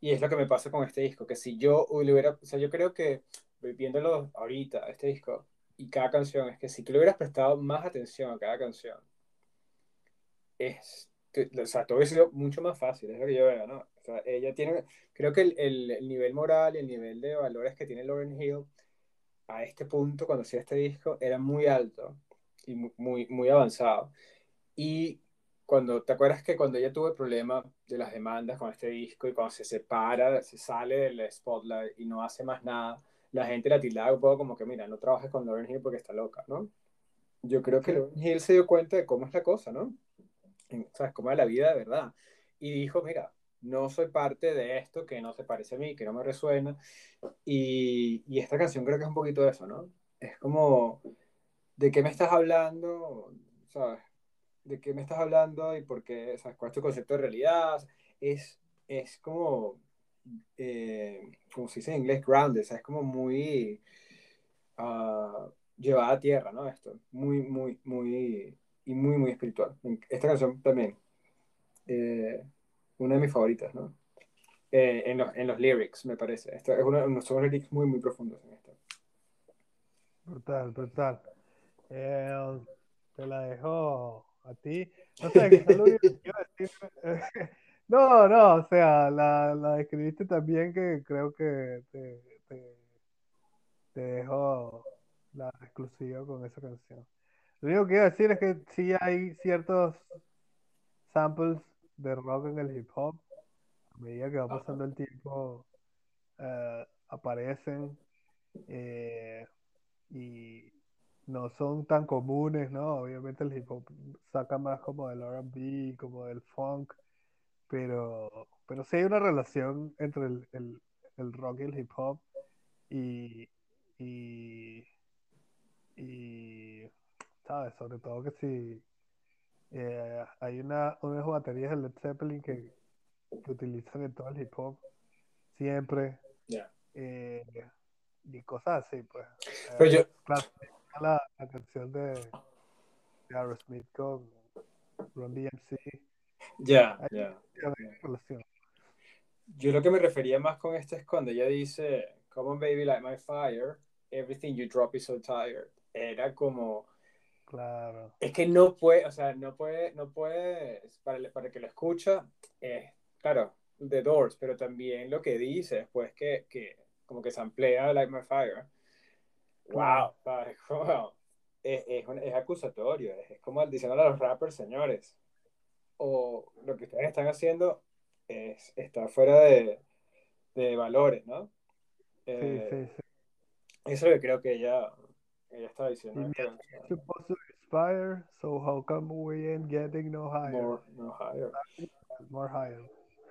y es lo que me pasa con este disco, que si yo hubiera, o sea, yo creo que viéndolo ahorita, este disco, y cada canción, es que si tú le hubieras prestado más atención a cada canción, es, o sea, todo hubiera sido mucho más fácil, es lo que yo veo, ¿no? O sea, ella tiene, creo que el, el, el nivel moral y el nivel de valores que tiene Lauren Hill a este punto, cuando hacía este disco, era muy alto y muy, muy avanzado. Y cuando, ¿te acuerdas que cuando ella tuvo el problema de las demandas con este disco y cuando se separa, se sale del spotlight y no hace más nada, la gente la tildaba un poco como que, mira, no trabajes con Lauren Hill porque está loca, ¿no? Yo creo que Lauren Hill se dio cuenta de cómo es la cosa, ¿no? ¿Sabes? Cómo es la vida de verdad. Y dijo, mira, no soy parte de esto que no se parece a mí, que no me resuena. Y, y esta canción creo que es un poquito eso, ¿no? Es como, ¿de qué me estás hablando? ¿Sabes? ¿De qué me estás hablando y por qué? ¿Sabes? ¿Cuál es tu concepto de realidad? Es, es como eh, como se dice en inglés, grounded, es como muy uh, llevada a tierra, ¿no? Esto, muy, muy, muy, y muy, muy espiritual. Esta canción también, eh, una de mis favoritas, ¿no? Eh, en, los, en los lyrics, me parece. Esto es uno, son lyrics muy, muy profundos en esto. Brutal, brutal. Eh, te la dejo a ti. No sé, decir. No, no, o sea, la, la describiste también que creo que te, te, te dejo la exclusiva con esa canción. Lo único que iba a decir es que sí hay ciertos samples de rock en el hip hop. A medida que va pasando el tiempo, eh, aparecen eh, y no son tan comunes, ¿no? Obviamente el hip hop saca más como del RB, como del funk pero, pero sí hay una relación entre el, el, el rock y el hip hop y, y, y ¿sabes? Sobre todo que si eh, hay una, unas baterías de Led Zeppelin que, que utilizan en todo el hip hop siempre eh, y cosas así, pues. Pero yo... Claro, la, la canción de, de Aerosmith con Ron DMC ya, ya. Yo lo que me refería más con esto es cuando ella dice, Come on baby, light my fire, everything you drop is so tired. Era como... Claro. Es que no puede, o sea, no puede, no puede, para, para que lo escucha, eh, claro, The Doors, pero también lo que dice después que, que como que se amplía Light My Fire. Wow, es, es, es, acusatorio, es, es como diciendo a los rappers, señores, o lo que ustedes están haciendo es, está fuera de, de valores, ¿no? Eh, sí, sí, sí. Eso es lo que creo que ella, ella está diciendo. It's supposed to inspire, so how come we ain't getting no higher? More, no higher. More higher.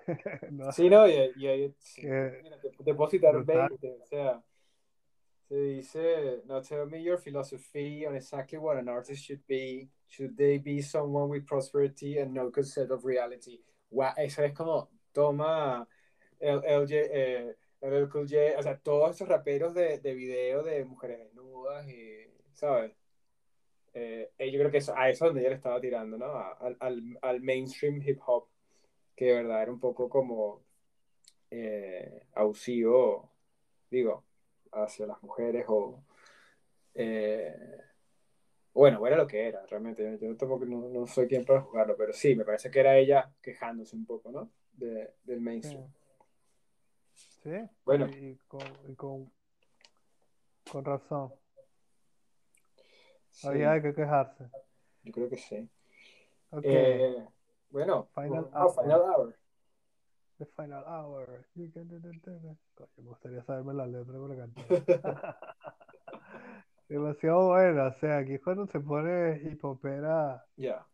no. Sí, no, y ahí depositar 20, o sea, se dice, now tell me your philosophy on exactly what an artist should be. Should they be someone with prosperity and no concept of reality? Wow, eso es como, toma el, el, eh, el, o sea, todos esos raperos de, de video de mujeres desnudas y, ¿sabes? Eh, yo creo que eso, a eso es donde ella le estaba tirando, ¿no? Al, al, al, mainstream hip hop, que de verdad era un poco como eh, abusivo, digo, hacia las mujeres o... Eh, bueno, era lo que era, realmente. Yo tampoco no, no, soy quien para jugarlo, pero sí, me parece que era ella quejándose un poco, ¿no? De, del mainstream. Sí, bueno. Y con, y con, con razón. Sí, Había qué quejarse. yo creo que sí. Ok. Eh, bueno, hour. Final Hour. The final hour. You can do the thing. Coño, me gustaría saberme la letra para cantar. Demasiado buena. O sea, aquí es cuando se pone hip hopera. Ya.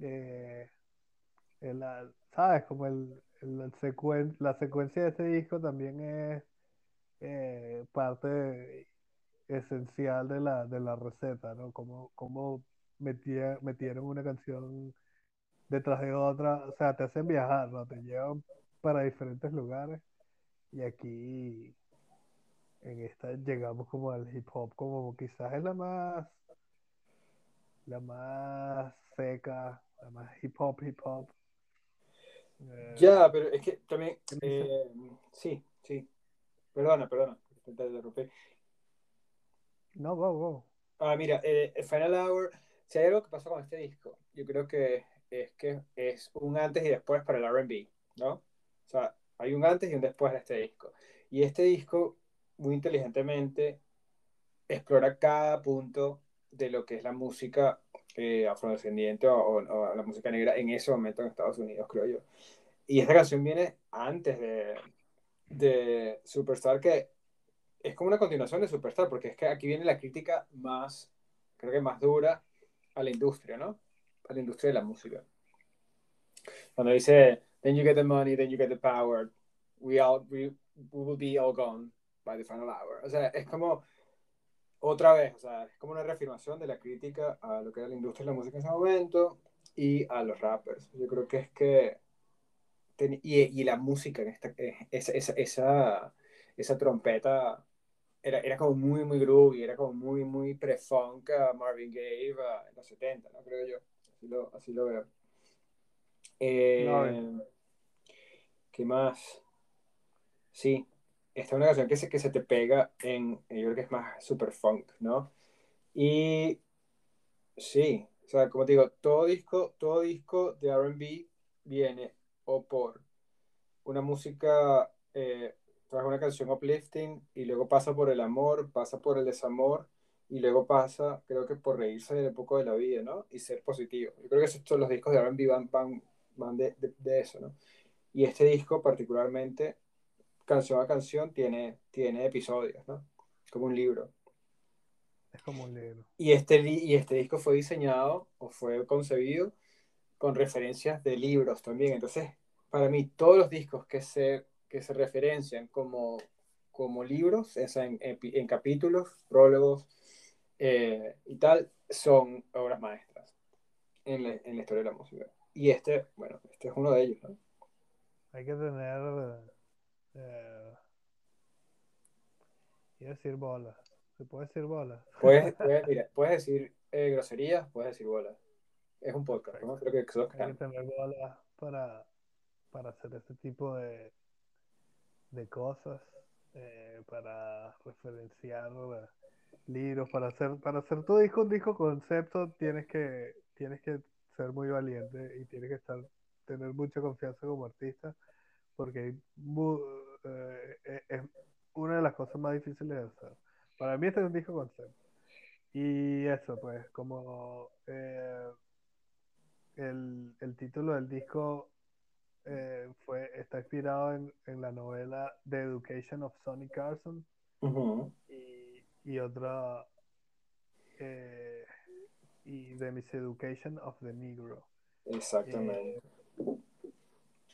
eh, en la- ¿sabes? Como el, el- el secuen- la secuencia de este disco también es eh, parte esencial de la, de la receta, ¿no? Como, como metía- metieron una canción detrás de otra, o sea, te hacen viajar, ¿no? Te llevan para diferentes lugares y aquí en esta llegamos como al hip hop, como quizás es la más, la más seca, la más hip hop, hip hop. Eh, Ya, pero es que también. eh, sí, sí. Perdona, perdona. Te interrumpí. No, go, go. Ah, mira, eh, Final Hour, si hay algo que pasó con este disco, yo creo que es que es un antes y después para el RB, ¿no? O sea, hay un antes y un después de este disco. Y este disco, muy inteligentemente, explora cada punto de lo que es la música eh, afrodescendiente o, la música negra en ese momento en Estados Unidos, creo yo. Y esta canción viene antes de, de Superstar, que es como una continuación de Superstar, porque es que aquí viene la crítica más, creo que más dura a la industria, ¿no? A la industria de la música. Cuando dice, then you get the money, then you get the power, we, all, we, we will be all gone by the final hour. O sea, es como otra vez, o sea, es como una reafirmación de la crítica a lo que era la industria de la música en ese momento y a los rappers. Yo creo que es que ten- y, y la música en esta, eh, esa, esa, esa, esa trompeta era, era como muy, muy groovy, era como muy, muy pre-funk a Marvin Gaye en los 70, ¿no? Creo yo. Así lo, así lo veo. Eh, Claro. ¿Qué más? Sí, esta es una canción que se, que se te pega en, yo creo que es más super funk, ¿no? Y sí, o sea, como te digo, todo disco, todo disco de R&B viene o por una música, eh, trae una canción uplifting y luego pasa por el amor, pasa por el desamor y luego pasa, creo que por reírse un poco de la vida, ¿no? Y ser positivo. Yo creo que esos, todos los discos de R&B van, van, van de, de, de eso, ¿no? Y este disco particularmente, canción a canción, tiene, tiene episodios, ¿no? Como un libro. Es como un libro. Y este, y este disco fue diseñado o fue concebido con referencias de libros también. Entonces, para mí, todos los discos que se, que se referencian como, como libros, sea, en, epi- en capítulos, prólogos eh, y tal, son obras maestras en la, en la historia de la música. Y este, bueno, este es uno de ellos, ¿no? Hay que tener. Eh, decir bolas. ¿Se puede decir bolas? Puedes, puedes, mira, puedes decir eh, groserías, puedes decir bolas. Es un podcast, ¿no? Creo que todos Hay que tener bolas para, para hacer ese tipo de, de cosas. eh, para referenciar libros, para hacer, para hacer tu disco un disco concepto, tienes que, tienes que ser muy valiente y tienes que estar, tener mucha confianza como artista, porque eh, eh, es una de las cosas más difíciles de hacer. Para mí este es un disco concepto. Y eso, pues, como eh, el, el título del disco eh, fue, está inspirado en, en la novela The Education of Sonny Carson y, y otra eh, y The Miseducation of the Negro. Exactamente.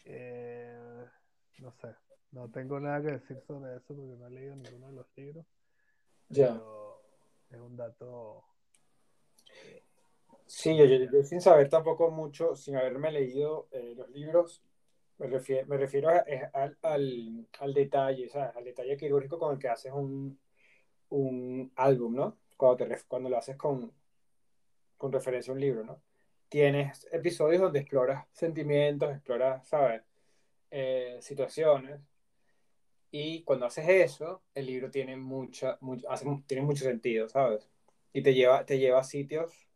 Eh, no sé, no tengo nada que decir sobre eso porque no he leído ninguno de los libros, Ya. pero es un dato Sí, yo, yo- yo sin saber tampoco mucho, sin haberme leído eh, los libros, me refiero, me refiero a- es al, al, al detalle, ¿sabes? Al detalle quirúrgico con el que haces un, un álbum, ¿no? Cuando, te, cuando lo haces con, con referencia a un libro, ¿no? Tienes episodios donde exploras sentimientos, exploras, ¿sabes? Eh, situaciones. Y cuando haces eso, el libro tiene, mucha, mucho, hace, tiene mucho sentido, ¿sabes? Y te lleva, te lleva a sitios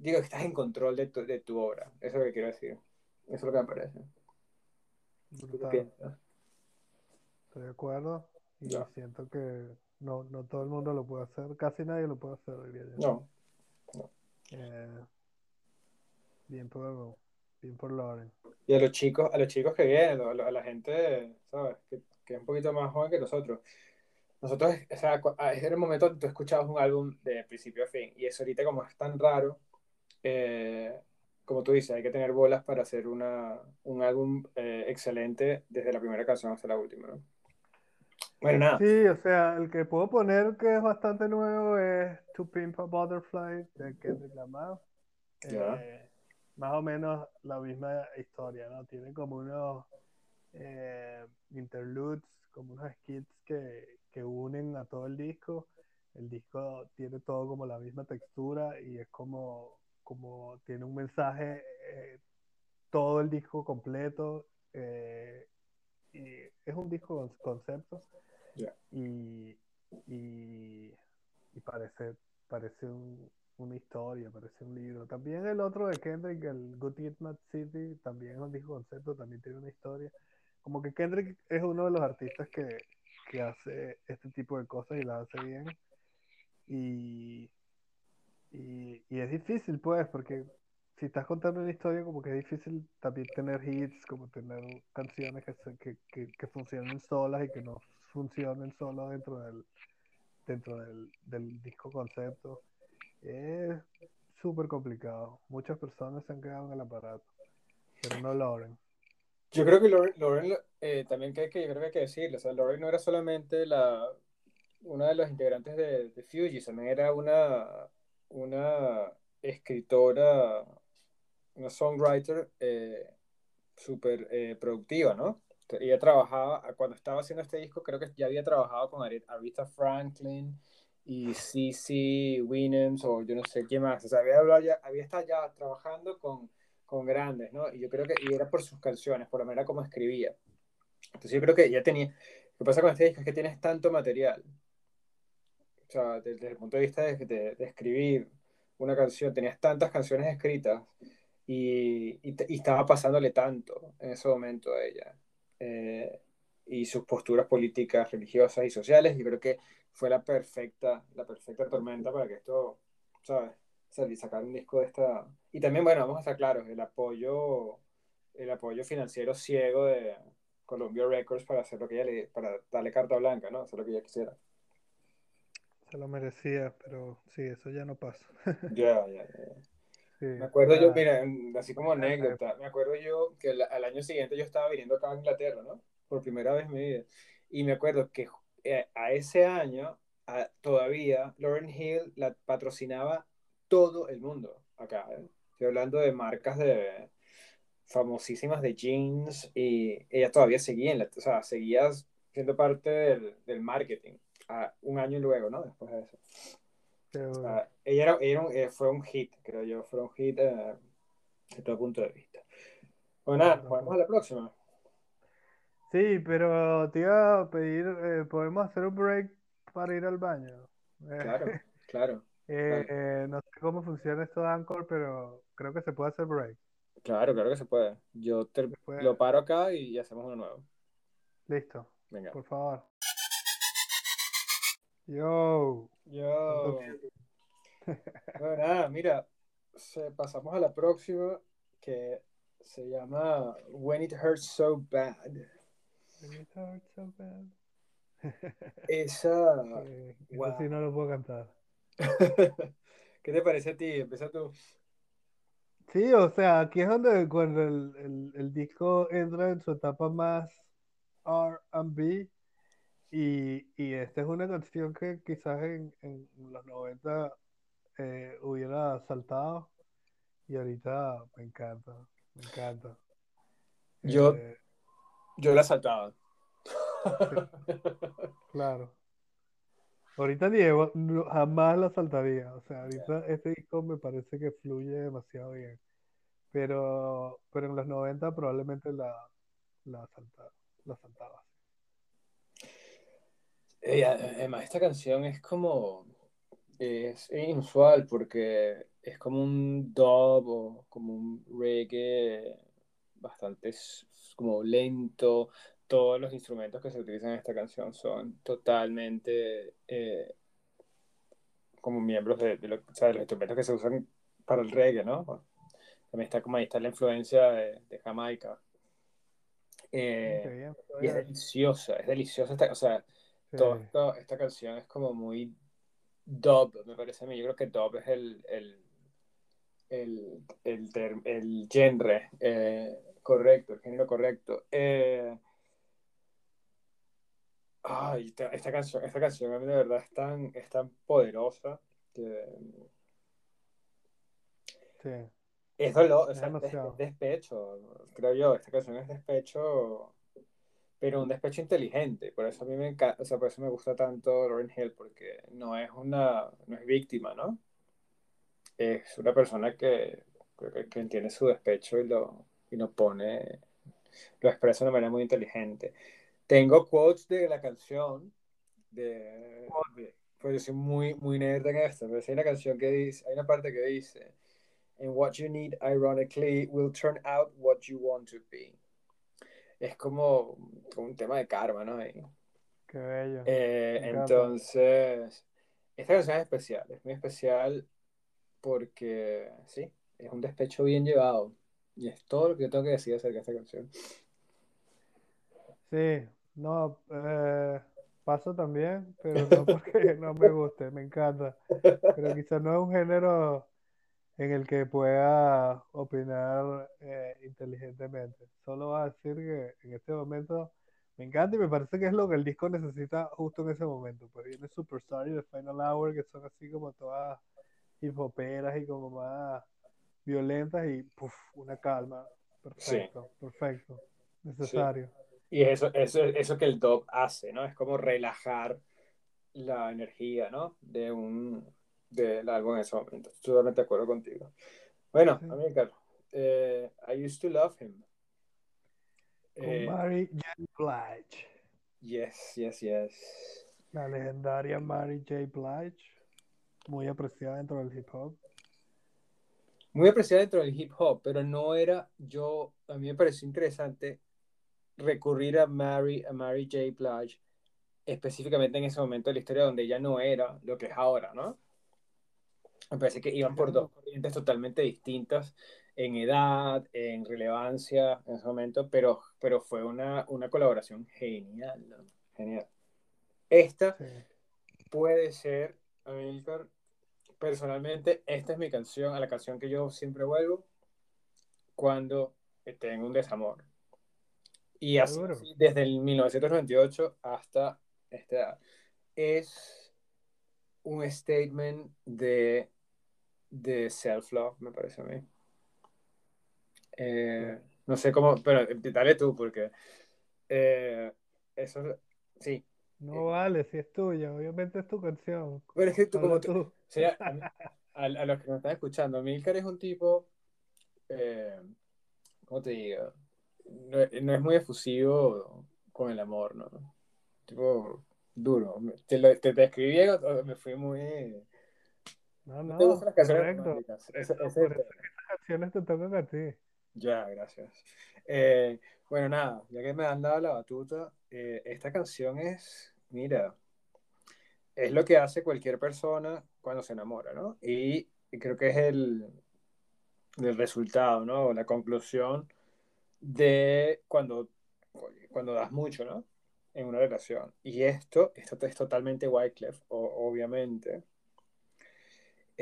digo que estás en control de tu, de tu obra. Eso es lo que quiero decir. Eso es lo que me parece. Estoy de acuerdo y siento que no, no todo el mundo lo puede hacer, casi nadie lo puede hacer, diría yo. No. Eh, bien por, bien por Lauren. Y a los chicos, a los chicos que vienen, a la, gente, ¿sabes? Que, que es un poquito más joven que nosotros. Nosotros, o sea, ah, era el momento donde tú escuchabas un álbum de principio a fin. Y eso ahorita como es tan raro, eh, como tú dices, hay que tener bolas para hacer una, un álbum eh, excelente desde la primera canción hasta la última, ¿no? Bueno, nada. Sí, o sea, el que puedo poner que es bastante nuevo es To Pimp a Butterfly de Kendrick Lamar. Eh, más o menos la misma historia, ¿no? Tiene como unos eh, interludes, como unos skits que, que unen a todo el disco. El disco tiene todo como la misma textura y es como, como tiene un mensaje eh, todo el disco completo. eh, y es un disco con concepto Y, y, parece, parece un- una historia, parece un libro. También el otro de Kendrick, el Good Kid, Mad City, también es un disco concepto, también tiene una historia. Como que Kendrick es uno de los artistas que, que hace este tipo de cosas y las hace bien. Y, y, y es difícil, pues, porque si estás contando una historia, como que es difícil también tener hits, como tener canciones que, que, que, que funcionen solas y que no funcionen solo dentro del, dentro del, del disco concepto. Es súper complicado. Muchas personas se han quedado en el aparato, pero no Lauren. Yo creo que Lauren, Lauren, eh, también que, que que hay que decirlo, o sea, Lauren no era solamente la, una de los integrantes de, Fugees, también era una, una escritora, una songwriter eh, súper eh, productiva, ¿no? Ella trabajaba, cuando estaba haciendo este disco, creo que ya había trabajado con Are- Aretha Franklin y CC Winans o yo no sé quién más, o sea, había, hablado ya, había estado ya trabajando con con grandes, ¿no? Y yo creo que y era por sus canciones, por la manera como escribía. Entonces yo creo que ya tenía, lo que pasa con este disco es que tienes tanto material, o sea, desde el punto de vista de, de, de, escribir una canción, tenías tantas canciones escritas y, y, y, estaba pasándole tanto en ese momento a ella. Eh, y sus posturas políticas, religiosas y sociales, yo creo que fue la perfecta, la perfecta tormenta para que esto, ¿sabes? salir, sacar un disco de esta. Y también, bueno, vamos a estar claros, el apoyo, el apoyo financiero ciego de Columbia Records para hacer lo que ella le, para darle carta blanca, ¿no? Hacer lo que ella quisiera. Se lo merecía, pero sí, eso ya no pasa. Ya, ya, ya. Sí, me acuerdo yo, mira, así como anécdota, me acuerdo yo que al año siguiente yo estaba viniendo acá a Inglaterra, ¿no? Por primera vez en mi vida. Y me acuerdo que eh, a ese año, a, todavía, Lauren Hill la patrocinaba todo el mundo acá. ¿eh? Estoy hablando de marcas de famosísimas de jeans y ella todavía seguía, en la, o sea, seguía siendo parte del, del marketing a un año luego, ¿no? Después de eso. O sea, ella, era, era un, eh, fue un hit, creo yo, fue un hit eh, de todo punto de vista. Bueno, nada, vamos a la próxima. Sí, pero te iba a pedir, eh, ¿podemos hacer un break para ir al baño? Claro, claro. Eh, eh, no sé cómo funciona esto de Anchor, pero creo que se puede hacer break. Claro, claro que se puede. Yo te, lo paro acá y hacemos uno nuevo. Listo. Venga. Por favor. Yo. Yo. bueno, nada, mira, se, pasamos a la próxima que se llama When It Hurts So Bad. When it hurts so bad. Esa. Eh, wow. Sí no lo puedo cantar. ¿Qué te parece a ti? Empieza tú. Sí, o sea, aquí es donde cuando el, el, el disco entra en su etapa más RB y, y esta es una canción que quizás en, en los 90 eh, hubiera saltado y ahorita me encanta, me encanta. Yo, eh, yo la saltaba. Sí, claro. Ahorita Diego jamás la saltaría. O sea, ahorita este disco me parece que fluye demasiado bien. Pero, pero en los 90 probablemente la, la, saltaba, la saltaba. Eh, además, esta canción es como. Es inusual porque es como un dub o como un reggae bastante como lento, todos los instrumentos que se utilizan en esta canción son totalmente eh, como miembros de, de, lo, o sea, de, los instrumentos que se usan para el reggae, ¿no? También está como ahí está la influencia de, de Jamaica. Eh, bien, y es deliciosa, es deliciosa esta, o sea, Sí. toda esta, esta canción es como muy dub, me parece a mí. Yo creo que dub es el, el, el, el, term- el genre eh, correcto, el género correcto. Eh, ay, esta, esta canción, esta canción a mí de verdad es tan, es tan poderosa que Sí. es dolor, o sea, es despecho, creo yo. Esta canción es despecho, pero un despecho inteligente. Por eso a mí me encanta, o sea, por eso me gusta tanto Lauryn Hill, porque no es una, no es víctima, ¿no? Es una persona que, que, que entiende su despecho y lo, y lo pone, lo expresa de una manera muy inteligente. Tengo quotes de la canción, de, pues yo soy muy, muy nerd en esto, pero hay una canción que dice, hay una parte que dice, and what you need, ironically, will turn out what you want to be. Es como, un tema de karma, ¿no? Y, Qué bello. eh, entonces, esta canción es especial, es muy especial porque, sí, es un despecho bien llevado. Y es todo lo que yo tengo que decir acerca de esta canción. Sí, no, eh, paso también, pero no porque no me guste, me encanta. Pero quizás no es un género en el que pueda opinar eh, inteligentemente. Solo voy a decir que en este momento me encanta y me parece que es lo que el disco necesita justo en ese momento. Pues viene Superstar y The Final Hour, que son así como todas hip hoperas y como más violentas y una calma. Perfecto, perfecto, necesario. Y eso, eso, eso que el dub hace, ¿no? Es como relajar la energía, ¿no? De un del álbum en ese momento. Totalmente de acuerdo contigo. Bueno, Sí. Amílcar, eh, I used to love him. Con Eh, Mary J. Blige, yes, yes, yes. la legendaria Mary J. Blige, muy apreciada dentro del hip hop. Muy apreciada dentro del hip hop, pero no era yo, a mí me pareció interesante recurrir a Mary, a Mary J. Blige específicamente en ese momento de la historia donde ella no era lo que es ahora, ¿no? Me parece que iban por dos corrientes totalmente distintas en edad, en relevancia en ese momento, pero, pero fue una, una colaboración genial, ¿no? Genial. Esta Sí. puede ser, Amílcar, personalmente, esta es mi canción, a la canción que yo siempre vuelvo cuando tengo un desamor. Y así desde el 1998 hasta esta edad. Es un statement de, de self-love, me parece a mí. Eh, no sé cómo, pero dale tú, porque eh, eso, sí. No vale, si es tuya, obviamente es tu canción. Pero es que tú, como tú, tú. o sea, a, a- a los que nos están escuchando, Milcar es un tipo, eh, ¿cómo te digo? No, no es muy efusivo con el amor, ¿no? Tipo duro. Te, lo, te, te escribí me fui muy... No, ¿No te gustan las canciones románticas? Es estas canciones te tocan a ti. Ya, gracias. Eh, bueno, nada, ya que me han dado la batuta, eh, esta canción es, mira, es lo que hace cualquier persona cuando se enamora, ¿no? Y, y creo que es el, el resultado, ¿no? La conclusión de cuando, cuando das mucho, ¿no? En una relación. Y esto, esto es totalmente Wyclef, o- obviamente.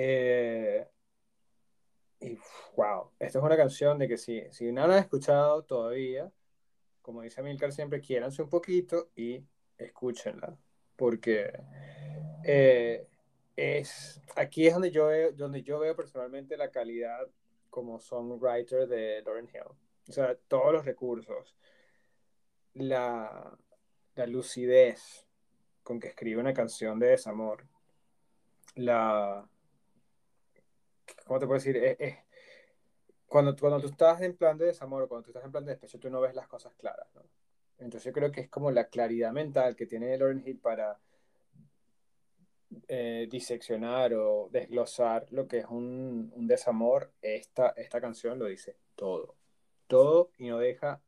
Eh, y wow, esta es una canción de que si, si no la han escuchado todavía, como dice Milcar siempre, quiéranse un poquito y escúchenla. Porque eh, es, aquí es donde yo, veo, donde yo veo personalmente la calidad como songwriter de Lauryn Hill. O sea, todos los recursos, la, la lucidez con que escribe una canción de desamor, la... ¿Cómo te puedo decir? Es, es- cuando, cuando tú estás en plan de desamor cuando tú estás en plan de despecho, tú no ves las cosas claras, ¿no? Entonces yo creo que es como la claridad mental que tiene Lauryn Hill para eh, diseccionar o desglosar lo que es un, un desamor. Esta, esta canción lo dice todo. Todo y no deja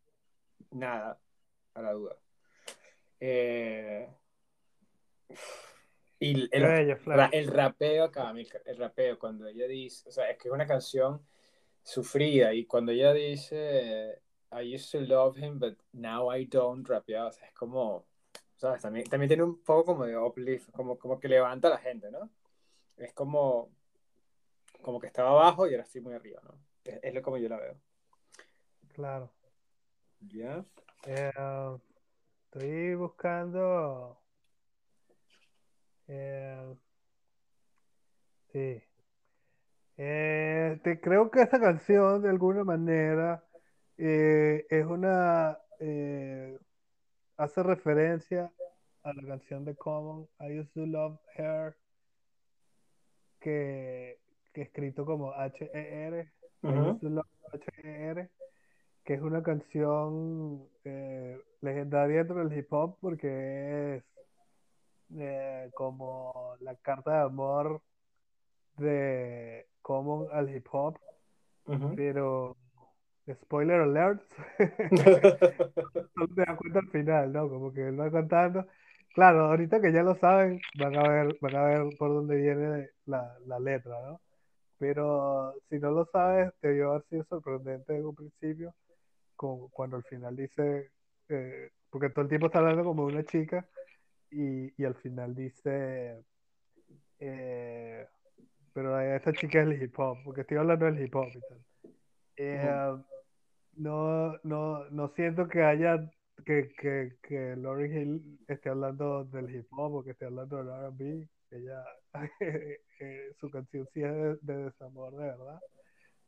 nada a la duda. Eh, y el, Flecha, ra- el rapeo acá, el rapeo, cuando ella dice, o sea, es que es una canción sufrida y cuando ella dice, I used to love him, but now I don't, rapeado, o sea, es como, ¿sabes? También, también tiene un poco como de uplift, como, como que levanta a la gente, ¿no? Es como, como que estaba abajo y ahora estoy muy arriba, ¿no? Es, es lo como yo la veo. Claro. ¿Ya? Eh, estoy buscando. Eh, sí. Eh, te, creo que esta canción, de alguna manera, eh, es una. hace referencia a la canción de Common, I Used to Love Her, que, que escrito como H-E-R, I Ujú. Used to Love H-E-R, que es una canción eh, legendaria dentro del hip hop porque es eh, como la carta de amor de Common al hip hop, pero spoiler alert, no te das cuenta al final, ¿no? Como que él va cantando. Claro, ahorita que ya lo saben, van a ver, van a ver por dónde viene la, la letra, ¿no? Pero si no lo sabes, debió haber sido sorprendente en un principio, cuando al final dice, eh, porque todo el tiempo está hablando como una chica, y, y al final dice, eh, pero esta chica es el hip hop, porque estoy hablando del hip hop y tal. Eh, no, no, no siento que haya que, que, que Lauryn Hill esté hablando del hip hop o que esté hablando del R&B. Ella, eh, su canción sí es de, de desamor de verdad.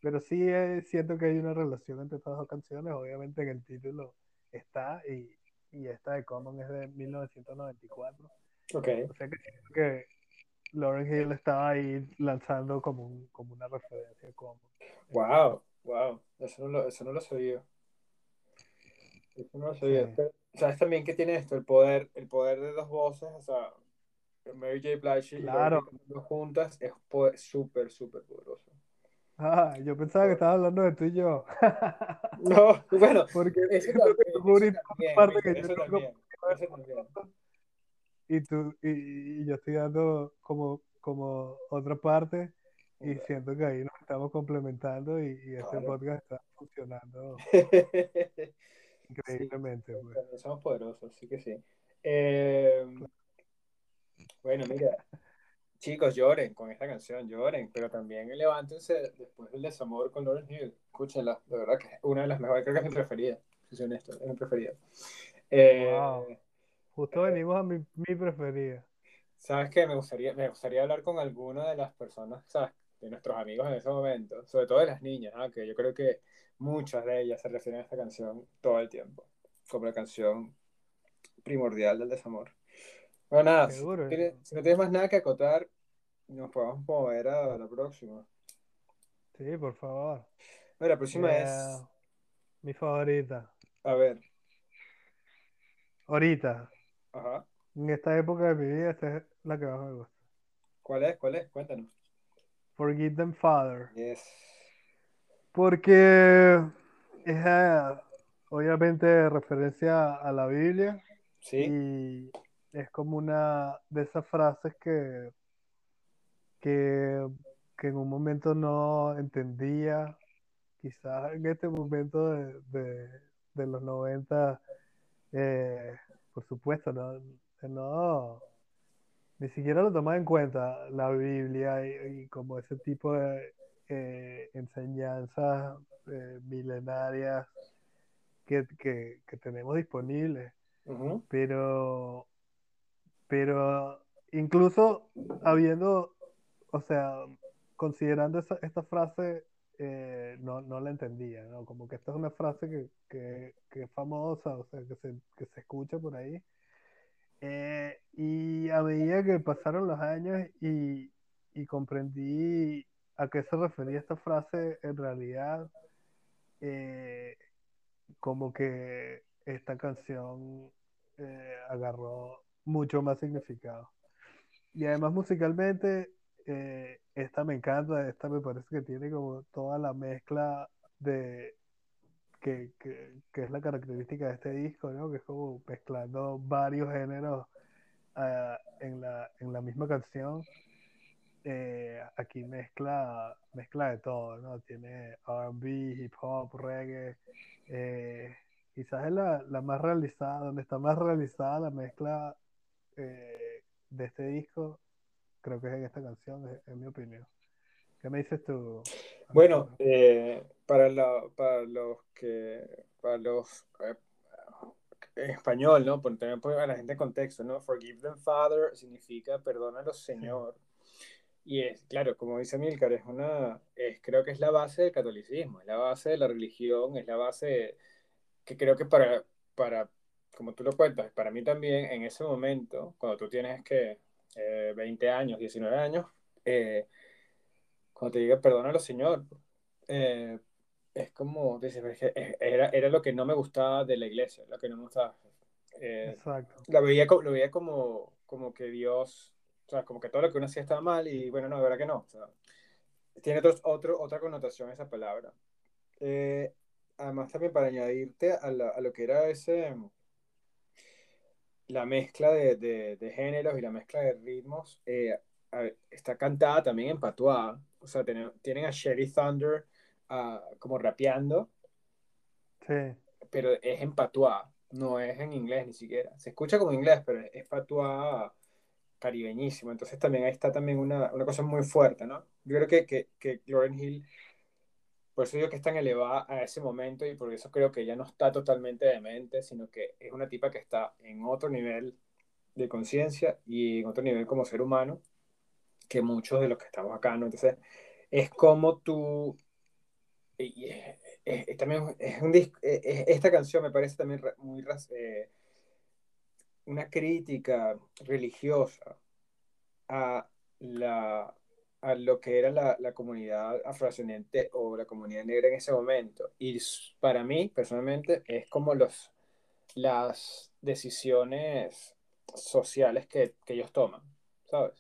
Pero sí eh, siento que hay una relación entre estas dos canciones. Obviamente en el título está y, y esta de Common es de 1994. Ok. O sea que siento que Lauryn Hill estaba ahí lanzando como, un, como una referencia a Common. Wow, wow. Eso no lo, eso no lo sabía. Eso no lo sabía. Sí. Pero, ¿sabes también que tiene esto? El poder, el poder de dos voces, o sea, Mary J. Blige y Claro. Juntas es súper, súper poderoso. Ah, yo pensaba que estabas hablando de tú y yo. No, bueno, Porque eso también, tú eso también, y tú y, y yo estoy dando como, como otra parte y siento que ahí nos estamos complementando y, y este Claro. podcast está funcionando Sí, increíblemente. Pues. también somos poderosos, sí que sí. Eh, bueno, mira, chicos, lloren con esta canción, lloren, pero también levántense después del desamor con Lauryn Hill. Escúchenla, de verdad que es una de las mejores, creo que es mi preferida, si soy honesto, es mi preferida. Eh, Wow. Justo venimos a mi, mi preferida. ¿Sabes qué? Me gustaría, me gustaría hablar con alguna de las personas, ¿sabes? De nuestros amigos en ese momento, sobre todo de las niñas, ¿ah? que yo creo que muchas de ellas se refieren a esta canción todo el tiempo, como la canción primordial del desamor. Bueno, nada, si, Seguro. si no tienes más nada que acotar, nos podemos mover a la próxima. Sí, por favor. Bueno, la próxima Eh, es, mi favorita. a ver, Ahorita, ajá, en esta época de mi vida, esta es la que más me gusta. ¿cuál es? ¿Cuál es? Cuéntanos. Forgive them, Father. Yes. Porque es eh, obviamente referencia a la Biblia Sí, y es como una de esas frases que, que, que en un momento no entendía, quizás en este momento de, de- de los 90, eh, por supuesto, no, no, ni siquiera lo tomaba en cuenta la Biblia y, y como ese tipo de eh, enseñanzas eh, milenarias que, que- que tenemos disponibles. Pero, pero incluso habiendo, o sea, considerando esa- esta frase, eh, no, no la entendía, ¿no? Como que esta es una frase que, que- que es famosa, o sea, que se, que se escucha por ahí. Eh, y a medida que pasaron los años y, y comprendí a qué se refería esta frase, en realidad, eh, como que esta canción agarró mucho más significado. Y además musicalmente, eh, esta me encanta, esta me parece que tiene como toda la mezcla de que, que, que es la característica de este disco, ¿no? Que es como mezclando varios géneros ah, en, la, en la misma canción. Eh, aquí mezcla, mezcla de todo, ¿no? Tiene RB, hip hop, reggae. eh, quizás es la, la más realizada, donde está más realizada la mezcla eh, de este disco, creo que es en esta canción, en, mi opinión. ¿Qué me dices tú? Bueno, eh, para, la- para los que, para los eh, en español, ¿no? Por también poner a la gente en contexto, ¿no? Forgive them, Father, significa perdónalos, Señor. Y es, claro, como dice Milcar, es una, es, creo que es la base del catolicismo, es la base de la religión, es la base que creo que para, para, como tú lo cuentas, para mí también en ese momento, cuando tú tienes que eh, 20 años, 19 años, eh, cuando te diga perdónalo, Señor, eh, es como, dices, era, era lo que no me gustaba de la iglesia, lo que no me gustaba. Eh, exacto. la veía, lo veía como, como que Dios, o sea, como que todo lo que uno hacía estaba mal y bueno, no, de verdad que no. o sea, tiene otro, otro- otra connotación esa palabra. Eh, además, también para añadirte a, la- a lo que era ese, la mezcla de, de- de géneros y la mezcla de ritmos, eh, está cantada también en patuá. O sea, tienen, tienen a Sherry Thunder ah, como rapeando, Sí, pero es en patuá, no es en inglés ni siquiera. Se escucha como inglés, pero es, patuá caribeñísimo. Entonces también ahí está también una, una cosa muy fuerte, ¿no? Yo creo que, que, que Lauryn Hill, por eso digo que es tan elevada a ese momento y por eso creo que ella no está totalmente demente, sino que es una tipa que está en otro nivel de conciencia y en otro nivel como ser humano que muchos de los que estamos acá, ¿no? Entonces, es como tú... también esta canción me parece también muy eh, una crítica religiosa a, la, a lo que era la, la comunidad afrodescendiente o la comunidad negra en ese momento. Y para mí, personalmente, es como los, las decisiones sociales que, que ellos toman, ¿sabes?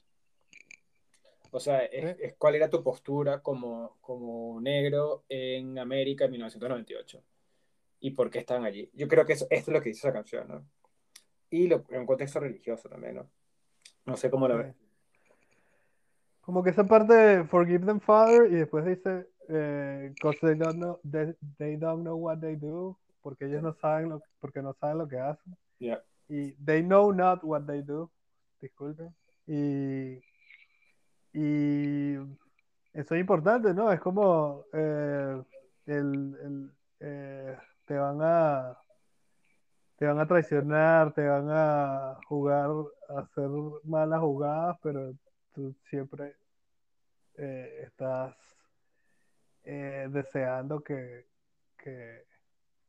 O sea, es, es cuál era tu postura como, como negro en América en 1998 y por qué estaban allí. Yo creo que eso, esto es lo que dice esa canción, ¿no? Y lo, en un contexto religioso también, ¿no? No sé cómo lo ves. Como que esa parte de Forgive them, Father, y después dice, eh, 'cause they don't know, they, they don't know what they do, porque ellos no saben lo, porque no saben lo que hacen. Ya. Y they know not what they do, disculpen. Y, y eso es importante, ¿no? Es como eh, el, el, eh, te van a te van a traicionar, te van a jugar, a hacer malas jugadas, pero tú siempre eh, estás eh, deseando que, que,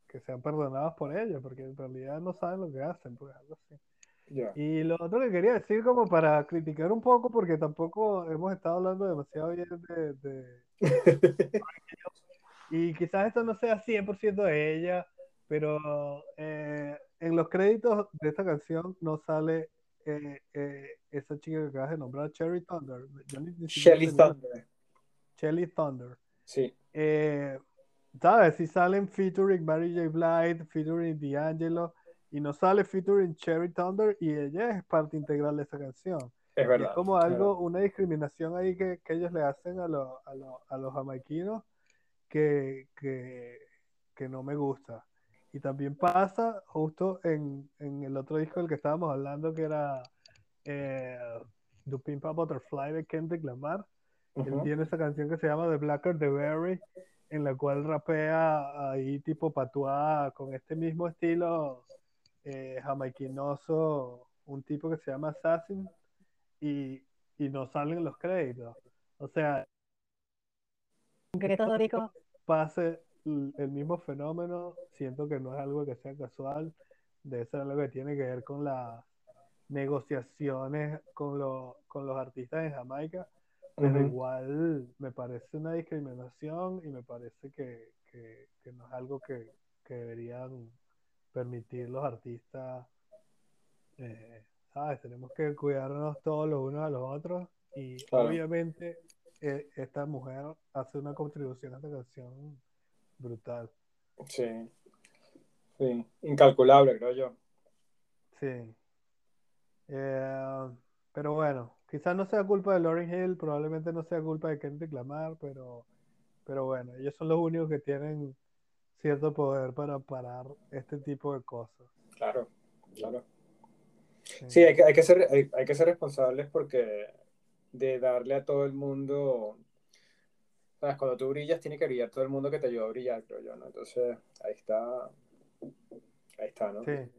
que sean perdonados por ellos, porque en realidad no saben lo que hacen, pues algo así. Ya. Y lo otro que quería decir, como para criticar un poco, porque tampoco hemos estado hablando demasiado bien de, de- Y quizás esto no sea 100% de ella, pero eh, en los créditos de esta canción no sale eh, eh, esa chica que acabas de nombrar, Cherry Thunder. Shelly Thunder. Shelly Thunder. Sí, Eh, ¿Sabes? Si salen featuring Mary J. Blige, featuring D'Angelo, y no sale featuring Cherry Thunder, y ella es parte integral de esa canción. es Y verdad. es como algo, verdad. una discriminación ahí que, que ellos le hacen a, los a, los a los jamaiquinos que, que, que no me gusta. Y también pasa justo en, en el otro disco del que estábamos hablando, que era eh, The Pimp a Butterfly de Kendrick Lamar. Él tiene esa canción que se llama The Blacker the Berry, en la cual rapea ahí tipo patuá con este mismo estilo eh, jamaiquinoso, un tipo que se llama Assassin, y, y no salen los créditos. O sea, que estos discos pase el mismo fenómeno, siento que no es algo que sea casual, debe ser algo que tiene que ver con las negociaciones con, lo- con los artistas en Jamaica, pero igual me parece una discriminación y me parece que, que- que no es algo que, que deberían permitir los artistas. eh, ¿sabes? Tenemos que cuidarnos todos los unos a los otros y Claro. obviamente eh, esta mujer hace una contribución a esta canción brutal. Sí, sí, incalculable, creo yo. Sí. Eh, pero bueno, quizás no sea culpa de Lauryn Hill, probablemente no sea culpa de Kendrick Lamar, pero, pero bueno, ellos son los únicos que tienen cierto poder para parar este tipo de cosas. Claro, claro. Sí. Sí, hay que, hay que ser, hay, hay que ser responsables porque de darle a todo el mundo, ¿sabes? Cuando tú brillas, tiene que brillar todo el mundo que te ayudó a brillar, creo yo, ¿no? Entonces, ahí está, ahí está, ¿no? Sí,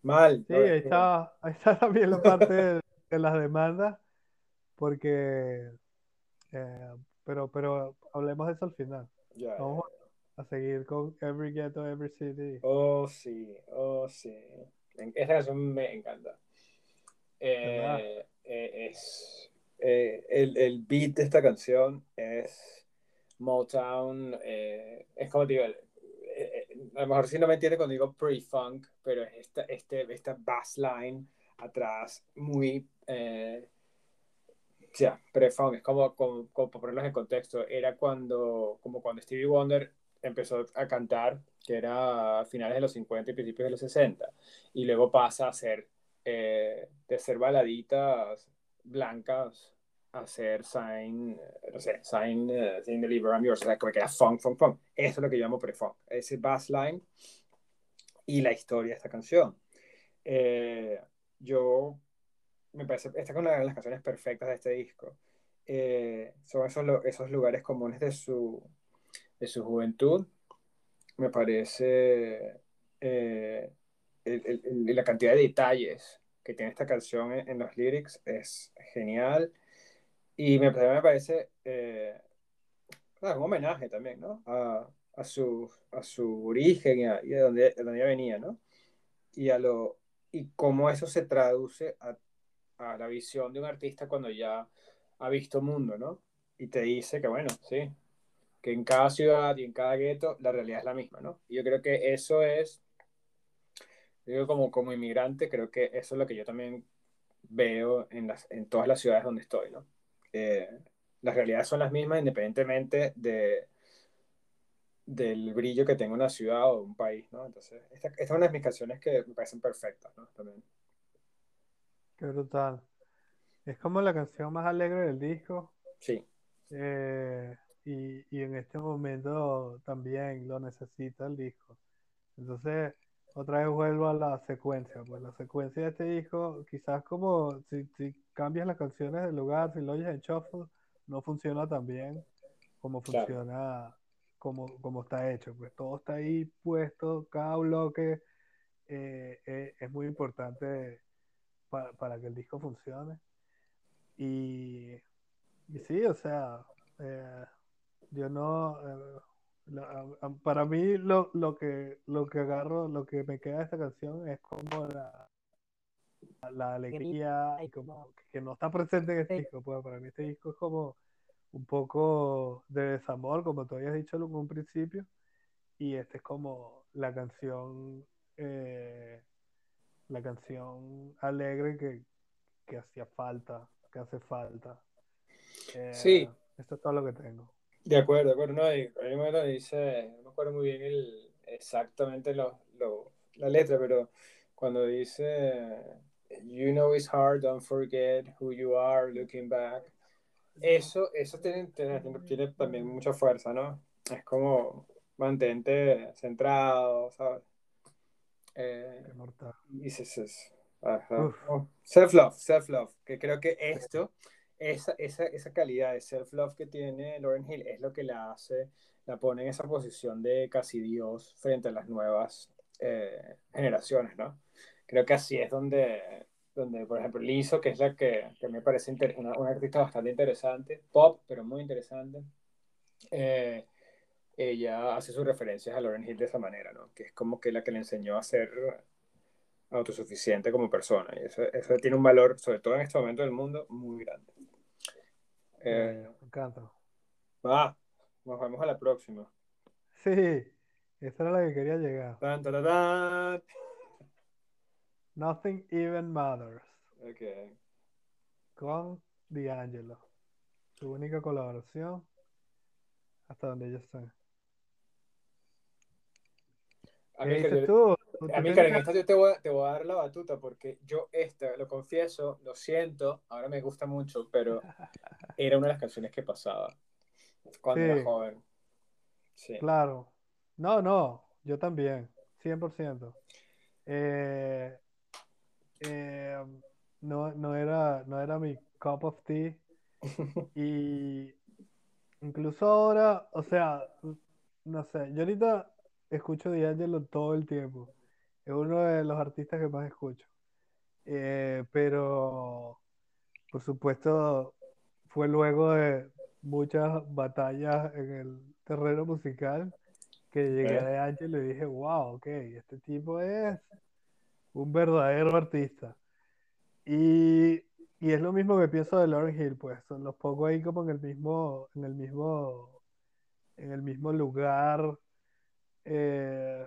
Mal. sí, ahí está, ahí está también la parte de, de las demandas, porque, eh, pero, pero hablemos de eso al final. Vamos a seguir con Every Ghetto, Every City. Oh, sí, oh, sí. Esta canción me encanta. Eh, eh, es, el, el beat de esta canción es Motown, eh, es como digo, eh, eh, a lo mejor si no me entiende cuando digo pre-funk, pero es esta, este, esta bass line atrás muy, eh, ya, pre-funk, es como, como, como para ponerlos en contexto, era cuando, como cuando Stevie Wonder empezó a cantar, que era a finales de los 50 y principios de los 60, y luego pasa a ser, eh, de ser baladitas blancas a ser sign, no sé, sign, uh, sign deliver I'm yours, o sea, como que era funk, funk, funk. Eso es lo que llamo pre-funk, ese bass line y la historia de esta canción. Eh, yo me parece, esta es una de las canciones perfectas de este disco. Eh, son esos, esos lugares comunes de su, de su juventud. Me parece eh, el- el- la cantidad de detalles que tiene esta canción en, en los lyrics es genial. Y me, me parece eh, un homenaje también, ¿no? A, a su, a su origen y a, y a donde, de donde ella venía, ¿no? Y, a lo, y cómo eso se traduce a, a la visión de un artista cuando ya ha visto mundo, ¿no? Y te dice que, bueno, sí, que en cada ciudad y en cada gueto la realidad es la misma, ¿no? Y yo creo que eso es, digo, como, como inmigrante, creo que eso es lo que yo también veo en, las, en todas las ciudades donde estoy, ¿no? Eh, las realidades son las mismas independientemente de, del brillo que tenga una ciudad o un país, ¿no? Entonces, esta, esta es una de mis canciones que me parecen perfectas, ¿no? También. Qué brutal. Es como la canción más alegre del disco. Sí, eh, y, y en este momento también lo necesita el disco. Entonces, otra vez vuelvo a la secuencia. Pues la secuencia de este disco, quizás como si, si cambias las canciones del lugar, si lo oyes en shuffle, no funciona tan bien como claro. funciona, como, como está hecho. Pues todo está ahí puesto, cada bloque eh, eh, es muy importante para, para que el disco funcione. Y, y sí, o sea, eh, yo no, para mí lo, lo que, lo que agarro, lo que me queda de esta canción es como la, la alegría y como que no está presente en este disco. Pues para mí este disco es como un poco de desamor, como tú habías dicho en un principio, y este es como la canción, eh, la canción alegre que, que hacía falta, que hace falta. Eh, Sí, esto es todo lo que tengo. De acuerdo, de acuerdo. No, y donde dice, no me acuerdo muy bien el, exactamente lo, lo- la letra, pero cuando dice, You know it's hard, don't forget who you are looking back. Eso, eso tiene, tiene, tiene también mucha fuerza, ¿no? Es como mantente centrado, ¿sabes? Eh, dices. Oh, Self-love, self-love, que creo que esto, esa, esa, esa calidad de self-love que tiene Lauren Hill es lo que la hace, la pone en esa posición de casi Dios frente a las nuevas eh, generaciones, ¿no? Creo que así es donde, donde por ejemplo, Lizzo, que es la que, que me parece una, una artista bastante interesante, pop, pero muy interesante, eh, ella hace sus referencias a Lauren Hill de esa manera, ¿no? Que es como que la que le enseñó a ser autosuficiente como persona. Y eso, eso tiene un valor, sobre todo en este momento del mundo, muy grande. Eh, me encanta. va, nos vemos a la próxima. Sí, esa era la que quería llegar. Tan, tan, tan, tan. Nothing Even Matters Ok. con D'Angelo. Su única colaboración hasta donde yo sé. ¿Qué dices tú? ¿Tú- tú Amílcar, en esta yo te voy, a, te voy a dar la batuta porque yo esta, lo confieso, lo siento, ahora me gusta mucho, pero era una de las canciones que pasaba cuando Sí. era joven. Sí. Claro. No, no, yo también, 100%. Eh, eh, no, no era, no era mi cup of tea. Y incluso ahora, o sea, no sé, yo ahorita escucho D'Angelo todo el tiempo. Es uno de los artistas que más escucho. Eh, pero, por supuesto, fue luego de muchas batallas en el terreno musical que llegué a Ok. D'Angelo y dije, wow, ok, este tipo es un verdadero artista. Y, y es lo mismo que pienso de Lauryn Hill, pues, son los pongo ahí como en el mismo, en el mismo, en el mismo lugar, eh,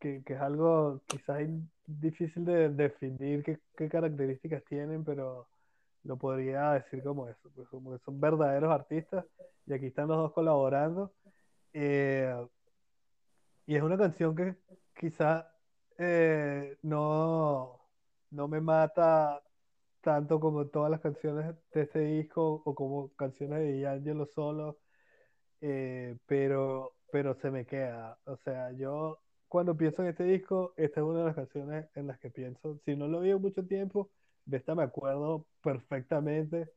que, que es algo quizás difícil de definir qué, qué características tienen, pero lo podría decir como eso, pues como que son verdaderos artistas y aquí están los dos colaborando. Eh, y es una canción que quizá eh, no, no me mata tanto como todas las canciones de este disco o como canciones de D'Angelo solo, eh, pero, pero se me queda. O sea, yo cuando pienso en este disco, esta es una de las canciones en las que pienso. Si no lo vi en mucho tiempo, de esta me acuerdo perfectamente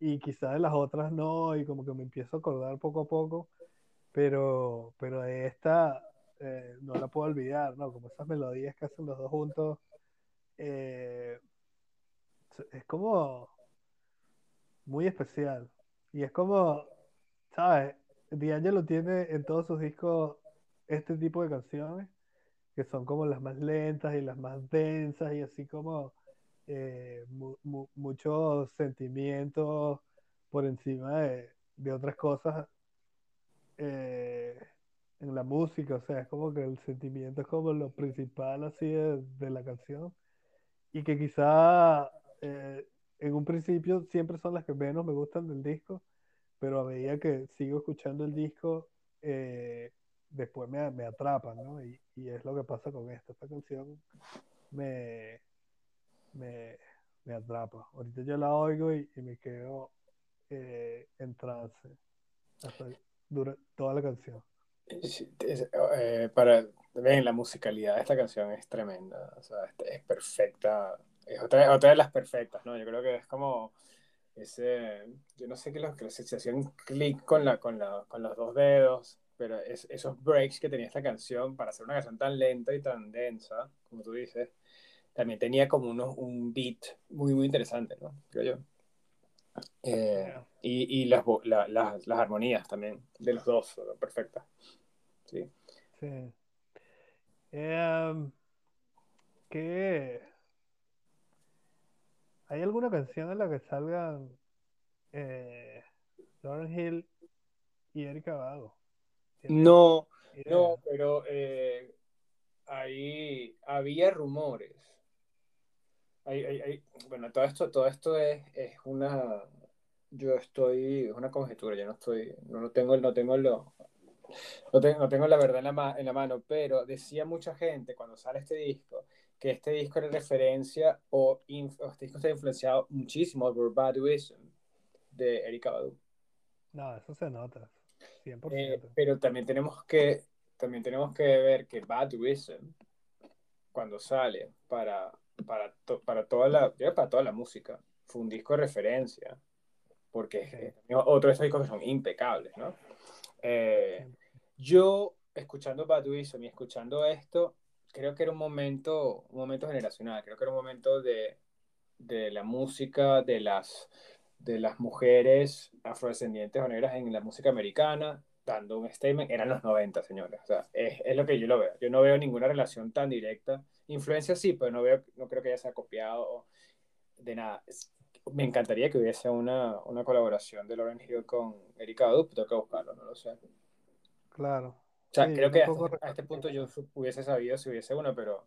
y quizás de las otras no, y como que me empiezo a acordar poco a poco, pero, pero de esta eh, no la puedo olvidar, ¿no? Como esas melodías que hacen los dos juntos, eh, es como muy especial. Y es como, ¿sabes? D'Angelo tiene en todos sus discos este tipo de canciones que son como las más lentas y las más densas y así como eh, mu- mu- muchos sentimientos por encima de, de otras cosas eh, en la música. O sea, es como que el sentimiento es como lo principal así de, de la canción y que quizá eh, en un principio siempre son las que menos me gustan del disco, pero a medida que sigo escuchando el disco, eh, después me, me atrapan, ¿no? Y, y es lo que pasa con esta. Esta canción me, me, me atrapa. Ahorita yo la oigo y, y me quedo eh, en trance hasta dura toda la canción. Eh, para ven, la musicalidad de esta canción es tremenda, o sea, es, perfecta, es otra, otra de las perfectas, ¿no? Yo creo que es como ese, yo no sé qué lo que se se hacía un clic con la, con la, con los dos dedos, pero es, esos breaks que tenía esta canción para hacer una canción tan lenta y tan densa, como tú dices, también tenía como unos, un beat muy, muy interesante, ¿no? Creo yo. Eh, y y las, la- las, las armonías también de los dos, perfectas. Sí. Sí. Em, ¿qué? ¿Hay alguna canción en la que salgan eh, Lauryn Hill y Erika Badu? ¿Tienes No, no, pero eh, ahí había rumores. Hay- hay- hay- bueno, todo esto, todo esto es, es una, yo estoy, es una conjetura, yo no estoy, no, no tengo, no tengo lo, no tengo, no tengo la verdad en la, ma- en la mano, pero decía mucha gente cuando sale este disco que este disco era referencia o, inf- o este disco está influenciado muchísimo por Baduism de Erika Badu. No, eso se nota, 100%. Eh, pero también tenemos que también tenemos que ver que Baduism cuando sale para para, to- para toda la para toda la música fue un disco de referencia porque es- Sí. otro de esos discos que son impecables ¿no? Eh, yo escuchando Baduism y escuchando esto creo que era un momento un momento generacional creo que era un momento de, de la música de las de las mujeres afrodescendientes o negras en la música americana, dando un statement, eran los 90, señores. O sea, es, es lo que yo lo veo. Yo no veo ninguna relación tan directa. Influencia sí, pero no veo, no creo que ella se ha copiado de nada. Me encantaría que hubiese una, una colaboración de Lauren Hill con Erika Badu, pero tengo que buscarlo, no lo sé. O Claro. sea, Sí, creo que hasta- a este punto yo hubiese sabido si hubiese una, pero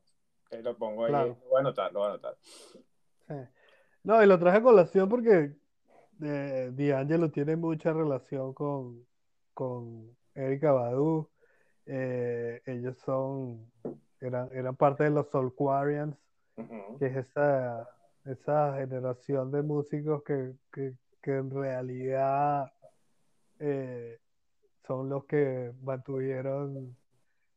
eh, lo pongo ahí. Claro. Lo voy a anotar, lo voy a anotar. Sí. No, y lo traje a colación porque eh, D'Angelo tiene mucha relación con, con Erika Badu Eh, ellos son, eran, eran parte de los Soulquarians, que es esa, esa generación de músicos que, que, que en realidad eh, son los que mantuvieron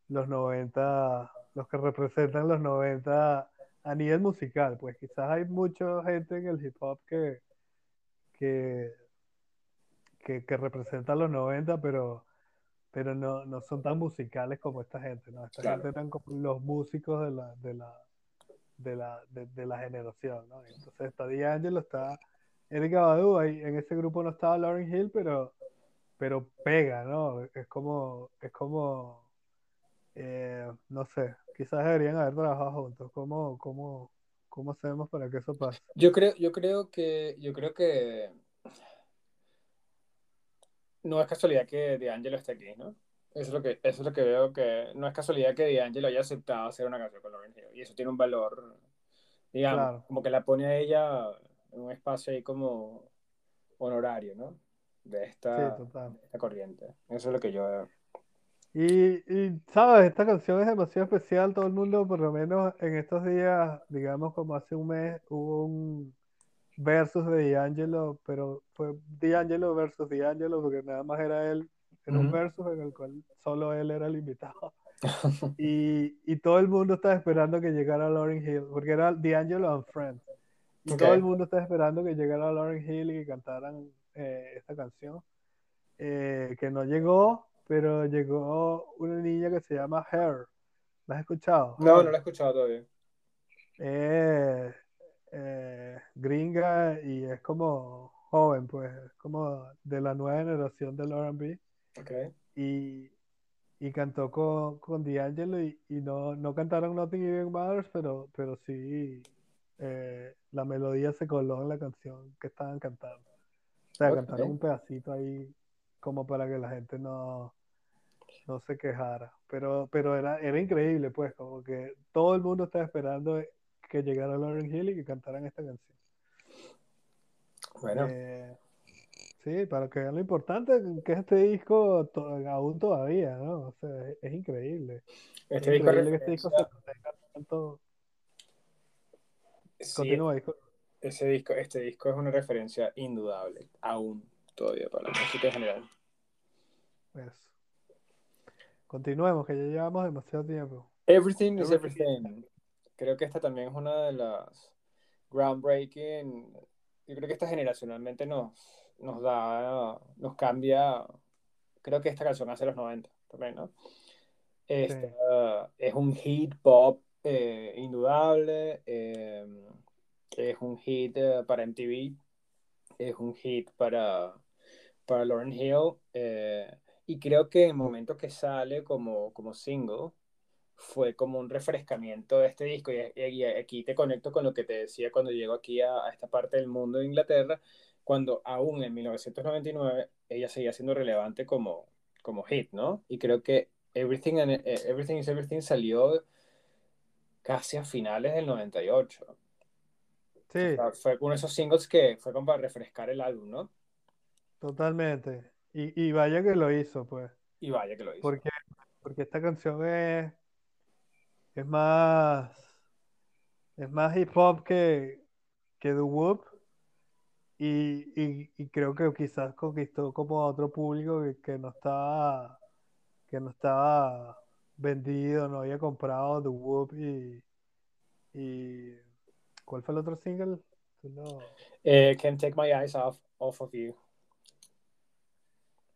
los 90 los que representan los 90 a nivel musical. Pues quizás hay mucha gente en el hip hop que, que, que, que representa los 90 pero, pero no, no son tan musicales como esta gente, ¿no? Esta gente eran como los músicos de la, de la, de la, de, de la generación, ¿no? Entonces está D'Angelo, está Erykah Badu, ahí en ese grupo no estaba Lauryn Hill, pero, pero pega, ¿no? Es como, es como, eh, no sé, quizás deberían haber trabajado juntos. ¿Cómo, cómo, cómo hacemos para que eso pase? Yo creo, yo creo que, yo creo que no es casualidad que D'Angelo esté aquí, ¿no? Eso es lo que, eso es lo que veo que no es casualidad que D'Angelo haya aceptado hacer una canción con Lauryn Hill. Y eso tiene un valor, digamos, Claro, como que la pone a ella en un espacio ahí como honorario, ¿no? De esta, de esta corriente. Eso es lo que yo veo. Y, y, sabes, esta canción es demasiado especial, todo el mundo, por lo menos en estos días, digamos como hace un mes, hubo un versus de D'Angelo, pero fue D'Angelo versus D'Angelo, porque nada más era él, era un Ujú. versus en el cual solo él era el invitado. Y, y todo el mundo estaba esperando que llegara Lauryn Hill, porque era D'Angelo and Friends. Y Ok. todo el mundo estaba esperando que llegara Lauryn Hill y que cantaran eh, esta canción. eh, que no llegó, pero llegó una niña que se llama Her. ¿La has escuchado? No, no lo he escuchado todavía. Eh, eh, gringa y es como joven, pues, es como de la nueva generación del R&B. Ok. Y, y cantó con, con D'Angelo y, y no, no cantaron Nothing Even Matters, pero, pero sí eh, la melodía se coló en la canción que estaban cantando. O sea, cantaron un pedacito ahí como para que la gente no, no se quejara. Pero, pero era, era increíble, pues, como que todo el mundo estaba esperando que llegara Lauryn Hill y que cantaran esta canción. Bueno, Eh, sí, para que vean lo importante que es este disco to- aún todavía, ¿no? O sea, es, es increíble. Es este disco de increíble que este disco se mantenga tanto. sí, Continúa, disco. ese disco, este disco es una referencia indudable, aún todavía para la música en general. Eso. Continuemos, que ya llevamos demasiado tiempo. Everything is Everything. Creo que esta también es una de las groundbreaking. Yo creo que esta generacionalmente nos, nos da, nos cambia. Creo que esta canción hace los 90 también, ¿no? Esta, es un hit pop eh, indudable. eh, es un hit eh, para MTV. Es un hit para, para Lauryn Hill. eh, y creo que en el momento que sale como, como single fue como un refrescamiento de este disco. Y, y aquí te conecto con lo que te decía cuando llego aquí a, a, esta parte del mundo de Inglaterra, cuando aún en 1999 ella seguía siendo relevante como, como hit, ¿no? Y creo que Everything, and, Everything is Everything salió casi a finales del 98. Sí. O sea, fue uno de esos singles que fue como para refrescar el álbum, ¿no? Totalmente. Y, y vaya que lo hizo, pues. Y vaya que lo hizo. Porque, porque esta canción es, es más es más hip hop que, que The Whoop y, y, y creo que quizás conquistó como a otro público que, que no estaba que no estaba vendido, no había comprado The Whoop y, y ¿cuál fue el otro single? No- Eh, Can't Take My Eyes Off, off of You.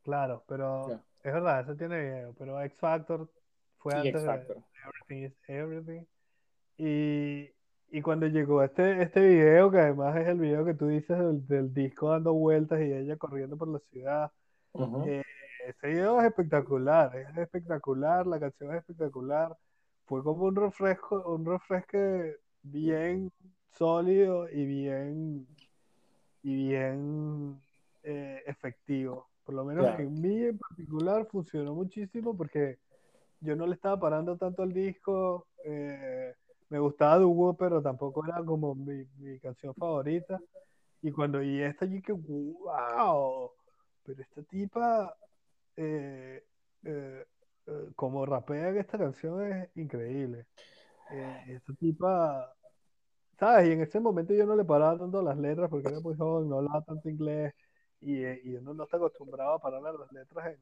Claro, pero es verdad, ese tiene video, pero X Factor fue antes X de. Everything is Everything. Y, y cuando llegó este, este video, que además es el video que tú dices del, del disco dando vueltas y ella corriendo por la ciudad, eh, ese video es espectacular, es espectacular, la canción es espectacular. Fue como un refresco, un refresque bien sólido y bien, y bien eh, efectivo. Por lo menos en mí en particular funcionó muchísimo porque yo no le estaba parando tanto al disco. eh, me gustaba Duo, pero tampoco era como mi, mi canción favorita. Y cuando y esta que wow, pero esta tipa eh, eh, eh, como rapea en esta canción es increíble. Esta tipa, ¿sabes? Y en ese momento yo no le paraba tanto las letras porque era muy joven, no hablaba tanto inglés y, eh, y uno no está acostumbrado a parar las letras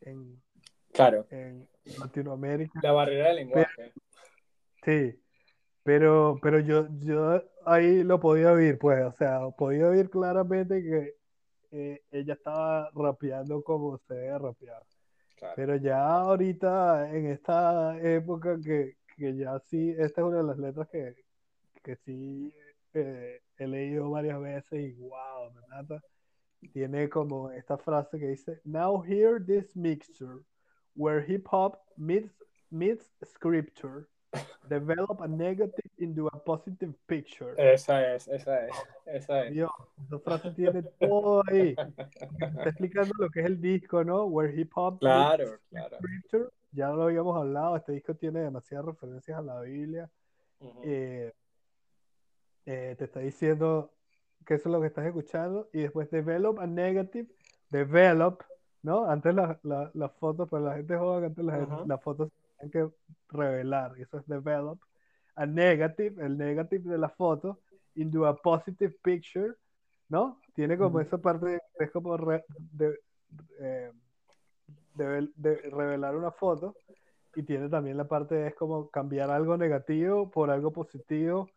en, en, Claro, en Latinoamérica. la barrera del lenguaje. Sí, pero, pero yo, yo ahí lo podía oír, pues, o sea, podía oír claramente que eh, ella estaba rapeando como se debe rapear. Claro. Pero ya ahorita, en esta época que, que ya sí, esta es una de las letras que, que sí eh, he leído varias veces y wow, me mata. Tiene como esta frase que dice, Now hear this mixture, where hip hop meets, meets scripture, develop a negative into a positive picture. Esa es, esa es, esa es. Dios, esa frase tiene todo ahí. Está explicando lo que es el disco, ¿no? Where hip hop Claro, meets claro. scripture. Ya lo habíamos hablado, este disco tiene demasiadas referencias a la Biblia. Eh, eh, te está diciendo que eso es lo que estás escuchando. Y después develop a negative, develop, ¿no? Antes las la, fotos, para la gente joven, antes las, Ujú. las fotos se tenían que revelar. Y eso es develop. A negative, el negative de la foto, into a positive picture, ¿no? Tiene como esa parte, es como re- de, eh, de- de revelar una foto y tiene también la parte de es como cambiar algo negativo por algo positivo.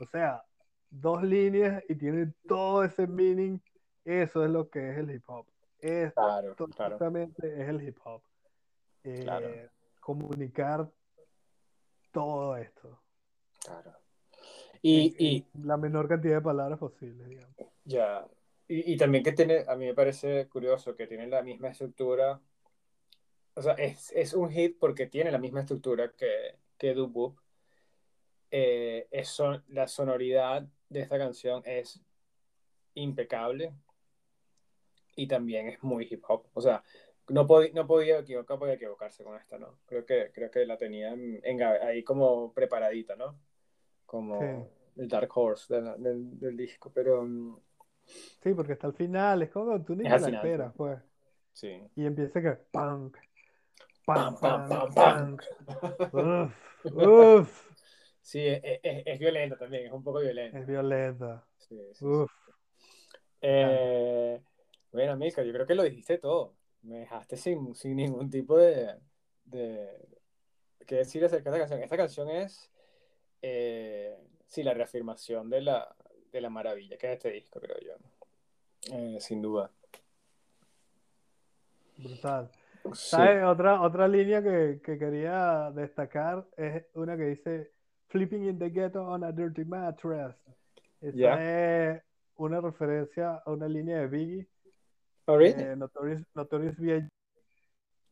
O sea, dos líneas y tiene todo ese meaning. Eso es lo que es el hip hop. Claro, Esto claro, exactamente es el hip hop. Eh, Claro. Comunicar todo esto claro. en, Y, en la menor cantidad de palabras posible, digamos. ya, y, y también que tiene, a mí me parece curioso que tiene la misma estructura, o sea, es, es un hit porque tiene la misma estructura que, que Wop. Eh, es son- la sonoridad de esta canción es impecable y también es muy hip hop. O sea, no, podía no podía equivocar, podía equivocarse con esta, ¿no? Creo que, creo que la tenía en- en- ahí como preparadita, ¿no? Como Sí. el Dark Horse del, del- del disco, pero mm, Sí, porque hasta el final es como tú ni Es la final, esperas, pues. sí. Y empieza que punk, Pam, pam, pam, pam. Uf, uf. Sí, es, es, es violenta también, es un poco violenta. Es violenta. Sí, sí. Eh, bueno, Milka, yo creo que lo dijiste todo. Me dejaste sin, sin ningún tipo de, de qué decir acerca de esta canción. Esta canción es, eh, sí, la reafirmación de la, de la maravilla que es este disco, creo yo. Eh, sin duda. Brutal. Sí. ¿Sabes? Otra, otra línea que, que quería destacar es una que dice Flipping in the ghetto on a dirty mattress. Esa Ya. es una referencia a una línea de Biggie, Oh, really? eh, Notorious, Notorious.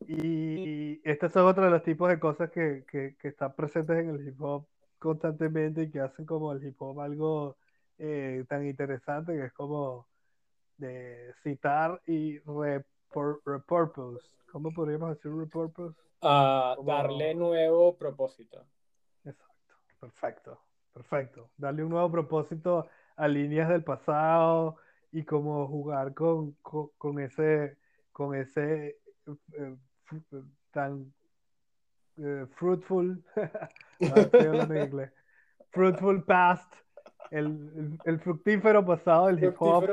Y estas son otros de los tipos de cosas que, que, que están presentes en el hip hop constantemente y que hacen como el hip hop algo eh, tan interesante que es como de citar y repur- repurpose. ¿Cómo podríamos decir repurpose? Como- darle nuevo propósito. Perfecto, perfecto. Darle un nuevo propósito a líneas del pasado y como jugar con, con, con ese, con ese eh, fu- tan eh, fruitful, en inglés, fruitful past, el, el, el fructífero pasado del hip hop,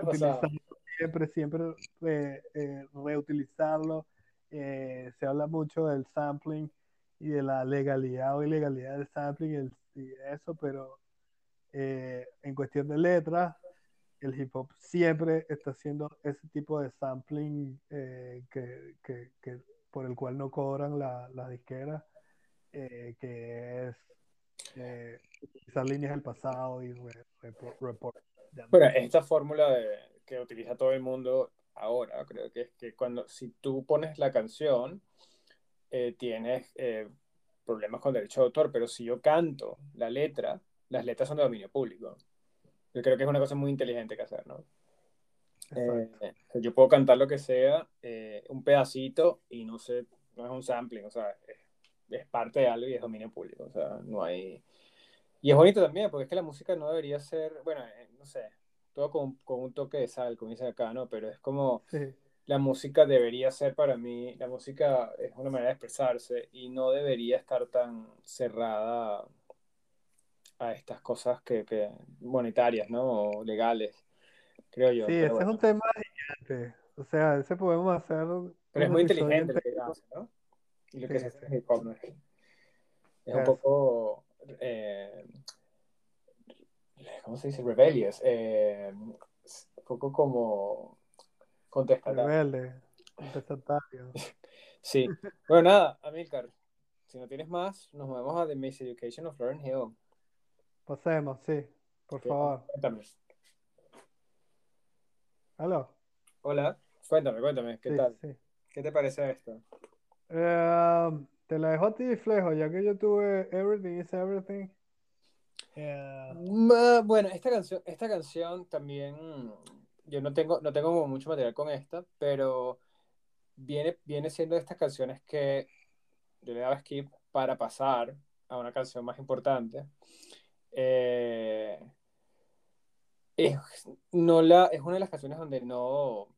siempre, siempre eh, eh, reutilizarlo. Eh, se habla mucho del sampling y de la legalidad o ilegalidad del sampling el- y eso, pero eh, en cuestión de letras, el hip hop siempre está haciendo ese tipo de sampling eh, que, que- que- por el cual no cobran la, la disquera, eh, que es eh, utilizar líneas del pasado y re- repor- report. Bueno, esta fórmula que utiliza todo el mundo ahora, creo que es que cuando, si tú pones la canción, eh, tienes eh, problemas con derecho de autor, pero si yo canto la letra, las letras son de dominio público. Yo creo que es una cosa muy inteligente que hacer, ¿no? Eh, yo puedo cantar lo que sea, eh, un pedacito, y no sé, no es un sampling, o sea, es, es parte de algo y es dominio público, o sea, no hay... Y es bonito también, porque es que la música no debería ser, bueno, eh, no sé, todo con, con un toque de sal, como dicen acá, ¿no? Pero es como, Sí. La música debería ser para mí, la música es una manera de expresarse y no debería estar tan cerrada a estas cosas que, que monetarias, ¿no? O legales, creo yo. Sí, ese es bueno. un tema gigante. O sea, ese podemos hacer Pero es muy inteligente lo que hace, ¿no? Y lo que Sí, se hace en hip hop, ¿no? Es un poco, eh, ¿cómo se dice? Rebellious. eh, un poco como contestatario. Rebelde, contestatario. Sí. Bueno, nada, Amilcar, si no tienes más, nos movemos a The Miseducation of Lauren Hill. Pasemos, sí, por ¿Qué- favor. Cuéntame. ¿Aló? Hola, cuéntame, cuéntame, ¿qué Sí, tal? sí. ¿Qué te parece esto? Eh, te la dejo a ti, Flejo, ya que yo tuve Everything is Everything. Eh, Ma- Bueno, esta canción, esta canción también, yo no tengo, no tengo como mucho material con esta, pero viene, viene siendo de estas canciones que yo le daba skip para pasar a una canción más importante. Eh, es, no la, es una de las canciones donde no,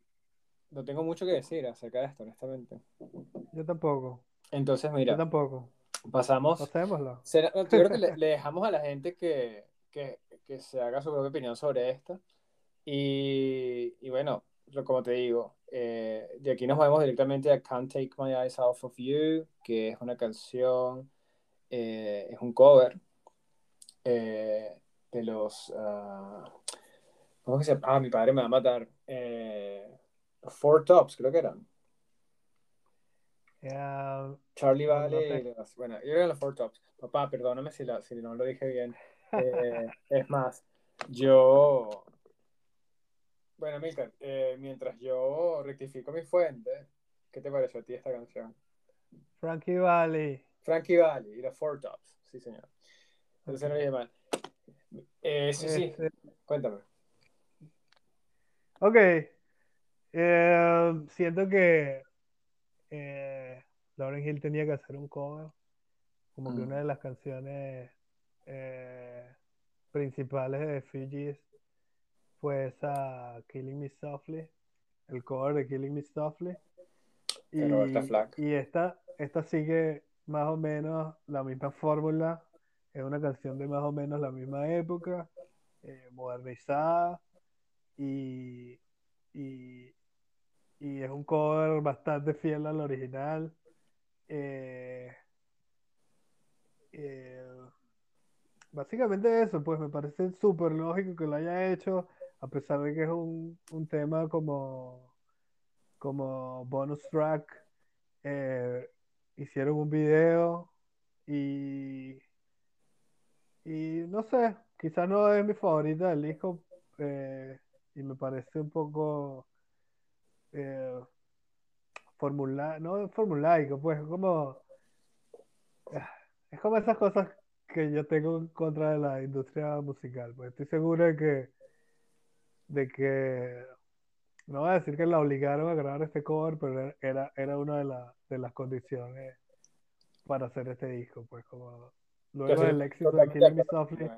no tengo mucho que decir acerca de esto, honestamente. yo tampoco, Entonces, yo mira, tampoco. pasamos. Pasémoslo. Será- yo creo que le, le dejamos a la gente que, que, que se haga su propia opinión sobre esto. Y, y bueno, como te digo, eh, de aquí nos vamos directamente a Can't Take My Eyes Off of You, que es una canción, eh, es un cover eh, de los... ah, ¿Cómo que se llama? Ah, mi padre me va a matar. Four Tops, creo que eran. Charlie No, no los- bueno, yo eran los Four Tops. Papá, perdóname si, la- si no lo dije bien. Es más, yo, bueno, Milka, eh, mientras yo rectifico mi fuente, ¿qué te pareció a ti esta canción? Frankie Valli. Frankie Valli y los Four Tops, sí señor. Entonces no dije mal. Eh, sí, sí, Este, cuéntame. ok. Eh, siento que eh, Lauryn Hill tenía que hacer un cover. Como que Mm. una de las canciones principales de Fugees fue esa Killing Me Softly, el cover de Killing Me Softly. Y esta, esta sigue más o menos la misma fórmula. Es una canción de más o menos la misma época, eh, modernizada y, y, y es un cover bastante fiel al original. Eh, eh, básicamente eso, pues me parece súper lógico que lo haya hecho, a pesar de que es un, un tema como, como bonus track. eh, hicieron un video y, y no sé, quizás no es mi favorita del disco eh, y me parece un poco eh, formula, no formulaico, pues es como es como esas cosas que yo tengo en contra de la industria musical, pues estoy seguro de que de que no voy a decir que la obligaron a grabar este cover, pero era, era una de, la- de las condiciones para hacer este disco, pues como luego estoy del éxito de Killing Me Softly,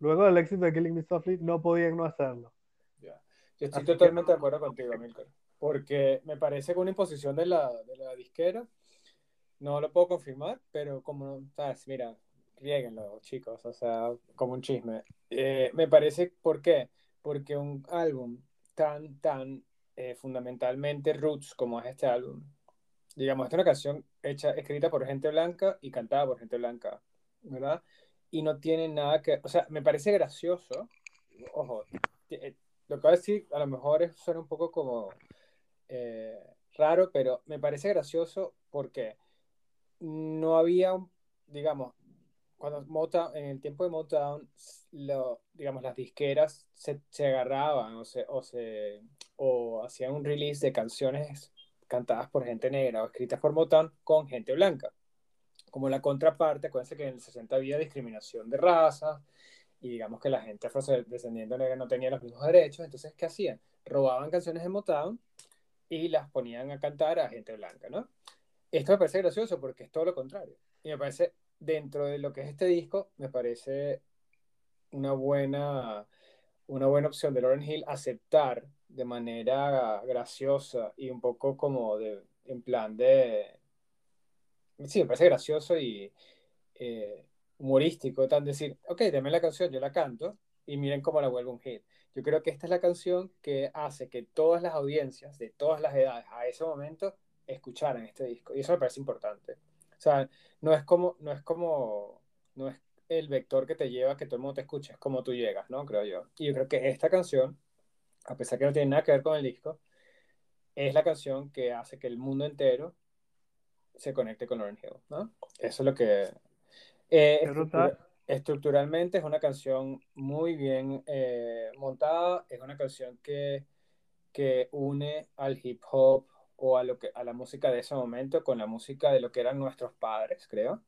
luego del éxito de Killing Me Softly no podían no hacerlo. Ya. Yo estoy Así que- totalmente de acuerdo contigo, Amilcar. Porque me parece que una imposición de la, de la disquera, no lo puedo confirmar, pero como, sabes, mira, riéguenlo, chicos, o sea, como un chisme. Eh, me parece, ¿por qué? Porque un álbum tan, tan eh, fundamentalmente roots como es este álbum, digamos, esta es una canción hecha, escrita por gente blanca y cantada por gente blanca, ¿verdad? Y no tiene nada que, o sea, me parece gracioso, ojo, eh, lo que voy a decir a lo mejor suena un poco como eh, raro, pero me parece gracioso porque no había, digamos, cuando Motown, en el tiempo de Motown, lo, digamos, las disqueras se, se agarraban o, se, o, se, o hacían un release de canciones cantadas por gente negra o escritas por Motown con gente blanca. Como la contraparte, acuérdense que en el 60 había discriminación de raza y digamos que la gente afrodescendiente negra no tenía los mismos derechos, entonces, ¿qué hacían? Robaban canciones de Motown y las ponían a cantar a gente blanca, ¿no? Esto me parece gracioso porque es todo lo contrario. Y me parece, dentro de lo que es este disco, me parece una buena, una buena opción de Lauren Hill aceptar de manera graciosa y un poco como de, en plan de, sí, me parece gracioso y eh, humorístico, tan decir, ok, denme la canción, yo la canto y miren cómo la vuelvo un hit. Yo creo que esta es la canción que hace que todas las audiencias de todas las edades a ese momento escucharan este disco y eso me parece importante. O sea, no es como, no es como, no es el vector que te lleva a que todo el mundo te escuche, es como tú llegas, ¿no? Creo yo. Y yo creo que esta canción, a pesar que no tiene nada que ver con el disco, es la canción que hace que el mundo entero se conecte con Lauren Hill, ¿no? Eso es lo que... Eh, estructura, estructuralmente es una canción muy bien eh, montada, es una canción que, que une al hip hop o a, lo que, a la música de ese momento con la música de lo que eran nuestros padres, creo.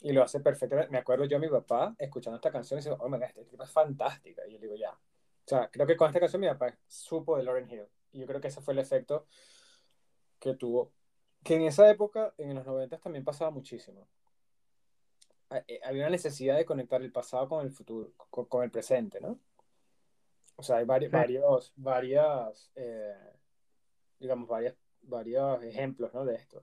Y lo hace perfectamente. Me acuerdo yo a mi papá escuchando esta canción y diciendo, oh, my God, esta tipo es fantástica. Y yo digo, ya. O sea, creo que con esta canción mi papá supo de Lauren Hill. Y yo creo que ese fue el efecto que tuvo. Que en esa época, en los 90 también pasaba muchísimo. Eh, había una necesidad de conectar el pasado con el futuro, con, el presente, ¿no? O sea, hay varios, varios varias, eh, digamos, varias, varios ejemplos, ¿no? De esto.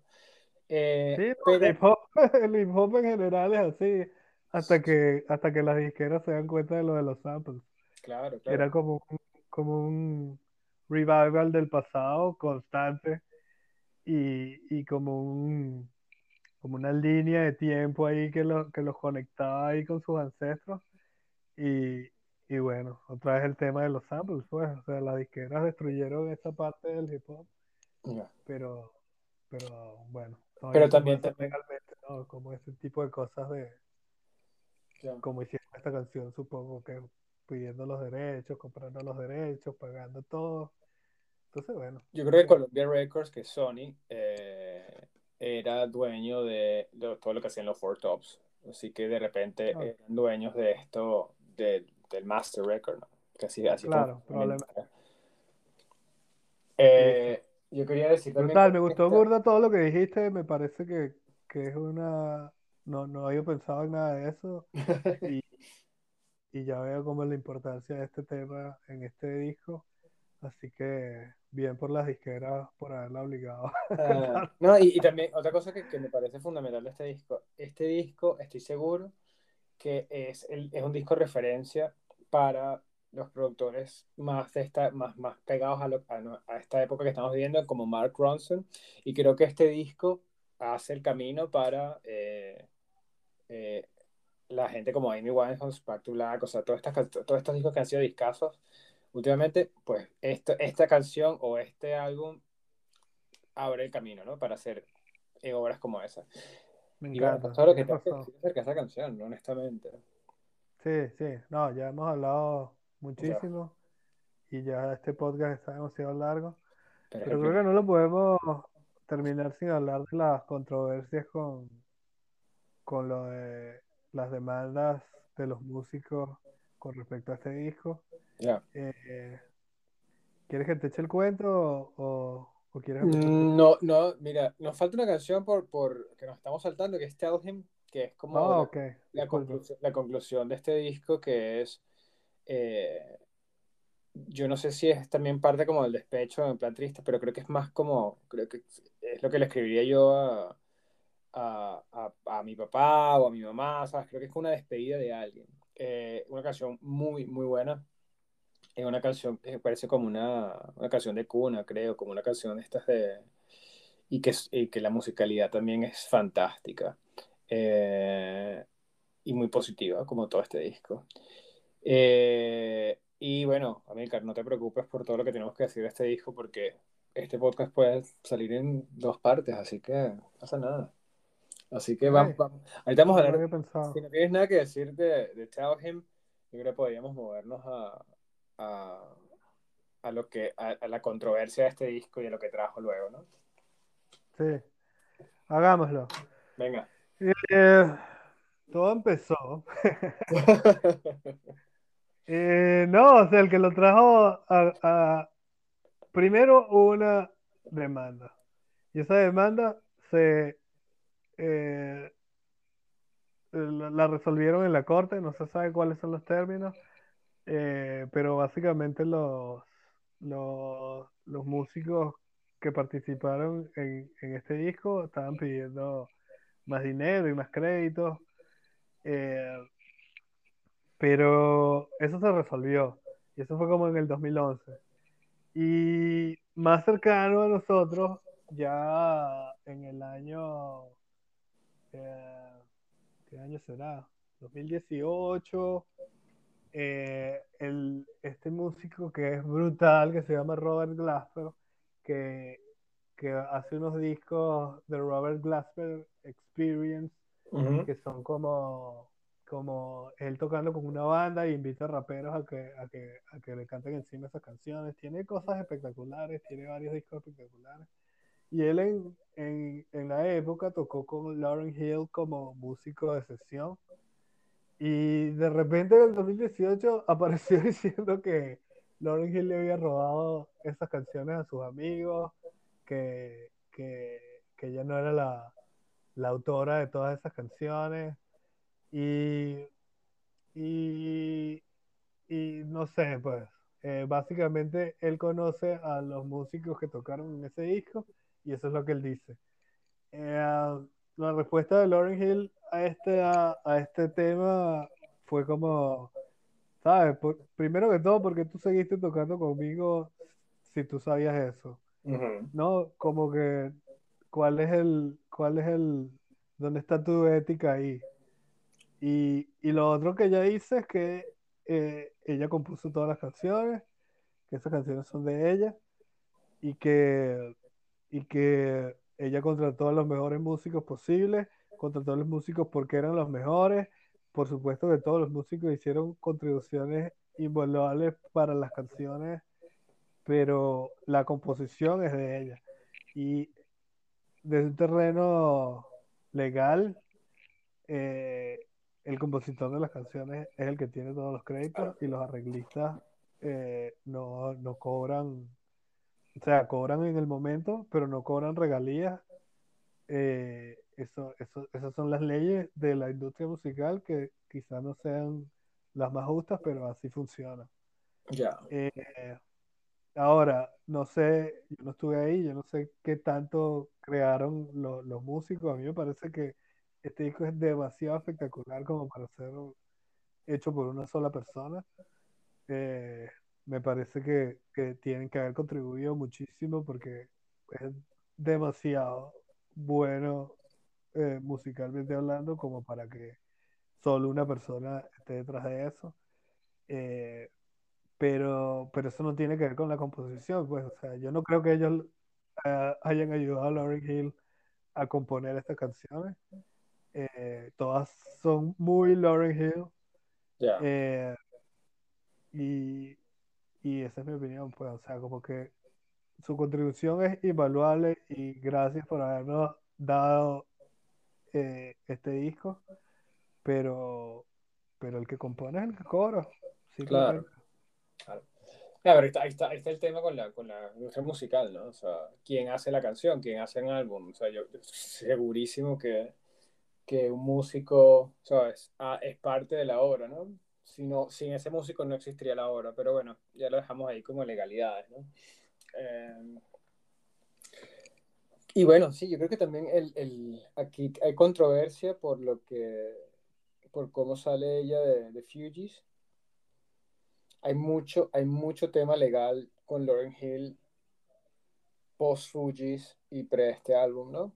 Eh, sí, el, hip -hop, el hip hop en general es así, hasta que, hasta que las disqueras se dan cuenta de lo de los samples. Claro, claro. Era como un, como un revival del pasado constante y, y como un como una línea de tiempo ahí que, lo, que los conectaba ahí con sus ancestros. Y, y bueno, otra vez el tema de los samples, pues, o sea, las disqueras destruyeron esa parte del hip hop. Pero, pero bueno, pero también, legalmente, ¿no? Como ese tipo de cosas de, como hicieron esta canción, supongo que pidiendo los derechos, comprando los derechos, pagando todo. Entonces, bueno. Yo creo que Columbia Records, que Sony, eh, era dueño de, todo lo que hacían los Four Tops. Así que de repente eran dueños de esto, del Master Record, ¿no? Que así, así claro, probablemente. Eh, yo quería decir también. Total, me gustó burda todo lo que dijiste. Me parece que, que es una. No, no había pensado en nada de eso. y, y ya veo como la importancia de este tema en este disco. Así que bien por las disqueras por haberla obligado. Ah, no, y, y, también otra cosa que, que, me parece fundamental de este disco. Este disco, estoy seguro que es, el, es un disco referencia para los productores más, de esta, más, más pegados a, lo, a, a, esta época que estamos viviendo, como Mark Ronson. Y creo que este disco hace el camino para eh, eh, la gente como Amy Winehouse, Back to Black, o sea, todos, estas, todos estos discos que han sido discasos últimamente, pues esto, esta canción o este álbum abre el camino, ¿no? Para hacer eh, obras como esa. Me encanta. Y bueno, que te acerca esa canción, honestamente. Sí, sí, no, ya hemos hablado muchísimo. Y ya este podcast está demasiado largo, pero, pero creo que no lo podemos terminar sin hablar de las controversias con, con lo de las demandas de los músicos con respecto a este disco. Eh, ¿Quieres que te eche el cuento o, o quieres mm, No, no, mira, nos falta una canción por, por que nos estamos saltando, que es Tell Him, que es como oh, la, conclusión, la, conclusión de este disco, que es, eh, yo no sé si es también parte como del despecho en plan triste, pero creo que es más como, creo que es lo que le escribiría yo a, a, a, a mi papá o a mi mamá, ¿sabes? Creo que es una despedida de alguien. Eh, una canción muy, muy buena. Es una canción que parece como una, una canción de cuna, creo, como una canción de estas de... Y que, y que la musicalidad también es fantástica. Eh, y muy positiva, como todo este disco. Eh, y bueno, Amílcar, no te preocupes por todo lo que tenemos que decir de este disco, porque este podcast puede salir en dos partes, así que no pasa nada. Así que vamos, vamos. Ahorita vamos a hablar. Si no tienes nada que decir de, de Tell Him, yo creo que podríamos movernos a, a, a lo que, a, la controversia de este disco y a lo que trajo luego, ¿no? Sí, hagámoslo. Venga. Eh, todo empezó. eh, no, o sea, el que lo trajo a, primero una demanda. Y esa demanda se eh, la resolvieron en la corte, no se sabe cuáles son los términos, Eh, pero básicamente los, los, los músicos que participaron en, en este disco estaban pidiendo más dinero y más créditos. eh, pero eso se resolvió. Y eso fue como en el 2011. Y más cercano a nosotros, ya en el año, eh, ¿qué año será? 2018, eh, el, este músico que es brutal, que se llama Robert Glasper, que, que hace unos discos de Robert Glasper Experience, que son como, como él tocando con una banda y invita a raperos a que, a que, a que le canten encima esas canciones. Tiene cosas espectaculares, tiene varios discos espectaculares. Y él en, en, en la época tocó con Lauryn Hill como músico de sesión. Y de repente en el 2018 apareció diciendo que Lauryn Hill le había robado esas canciones a sus amigos, que, que, que ella no era la, la autora de todas esas canciones. Y, y, y no sé, pues, eh, básicamente él conoce a los músicos que tocaron en ese disco y eso es lo que él dice. Eh, la respuesta de Lauryn Hill a este, a, a este tema fue como, ¿sabes? Por- primero que todo, porque tú seguiste tocando conmigo si tú sabías eso, ujú. ¿no? Como que, ¿cuál es el, cuál es el, dónde está tu ética ahí? Y, y lo otro que ella dice es que eh, ella compuso todas las canciones, que esas canciones son de ella y que, y que ella contrató a los mejores músicos posibles, contrató a los músicos porque eran los mejores. Por supuesto que todos los músicos hicieron contribuciones invaluables para las canciones, pero la composición es de ella. Y desde un terreno legal, eh, el compositor de las canciones es el que tiene todos los créditos y los arreglistas eh, no, no cobran, o sea, cobran en el momento, pero no cobran regalías. Eh, eso, eso, esas son las leyes de la industria musical que quizás no sean las más justas, pero así funciona. ya, Eh, ahora, no sé, yo no estuve ahí, yo no sé qué tanto crearon lo- los músicos. A mí me parece que este disco es demasiado espectacular como para ser hecho por una sola persona. Eh, me parece que, que tienen que haber contribuido muchísimo porque es demasiado bueno eh, musicalmente hablando como para que solo una persona esté detrás de eso. Eh, pero, pero eso no tiene que ver con la composición, pues, o sea, yo no creo que ellos hayan ayudado a Lauryn Hill a componer estas canciones. Eh, todas son muy Lauryn Hill ya, eh, y, y esa es mi opinión, pues, o sea, como que su contribución es invaluable y gracias por habernos dado eh, este disco, pero, pero el que compone es el que cobra, claro, simplemente. claro. Claro, ahí está, ahí está, ahí está el tema con la, con la industria musical, ¿no? O sea, quién hace la canción, quién hace un álbum. O sea, yo yo estoy segurísimo que, que un músico, ¿sabes? Ah, es parte de la obra, ¿no? Si sin ese músico no existiría la obra, pero bueno, ya lo dejamos ahí como legalidades, ¿no? Eh, y bueno, sí, yo creo que también el, el, aquí hay controversia por lo que, por cómo sale ella de, de. Hay mucho, hay mucho tema legal con Lauryn Hill post Fugees y pre este álbum, ¿no?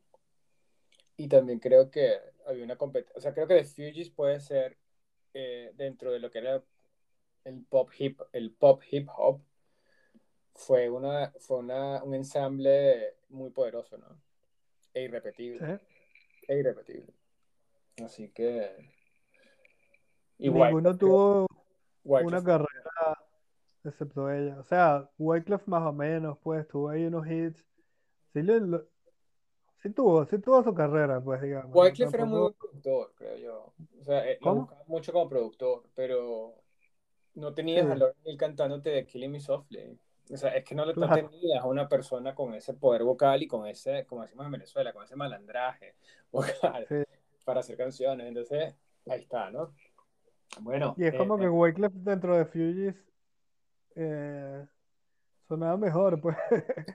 Y también creo que había una competencia, o sea, creo que The Fugees puede ser eh, dentro de lo que era el pop hip, el pop hip hop, fue una, fue una, un ensamble muy poderoso, ¿no? E irrepetible, e irrepetible. Así que, y Ninguno Wyclef, tuvo una carrera excepto ella. O sea, Wyclef más o menos, pues, tuvo ahí unos hits. Sí, lo- sí tuvo, sí tuvo su carrera, pues, digamos. Wyclef era muy buen productor, creo yo. O sea, eh, lo ¿cómo? buscaba mucho como productor, pero no Sí, tenías a Lauryn Hill cantándote de Killing Me Softly. O sea, es que no, no claro, tenías a una persona con ese poder vocal y con ese, como decimos en Venezuela, con ese malandraje vocal sí. para hacer canciones. Entonces, ahí está, ¿no? Bueno, Y es eh, como que Wyclef dentro de Fugees eh, sonaba mejor, pues.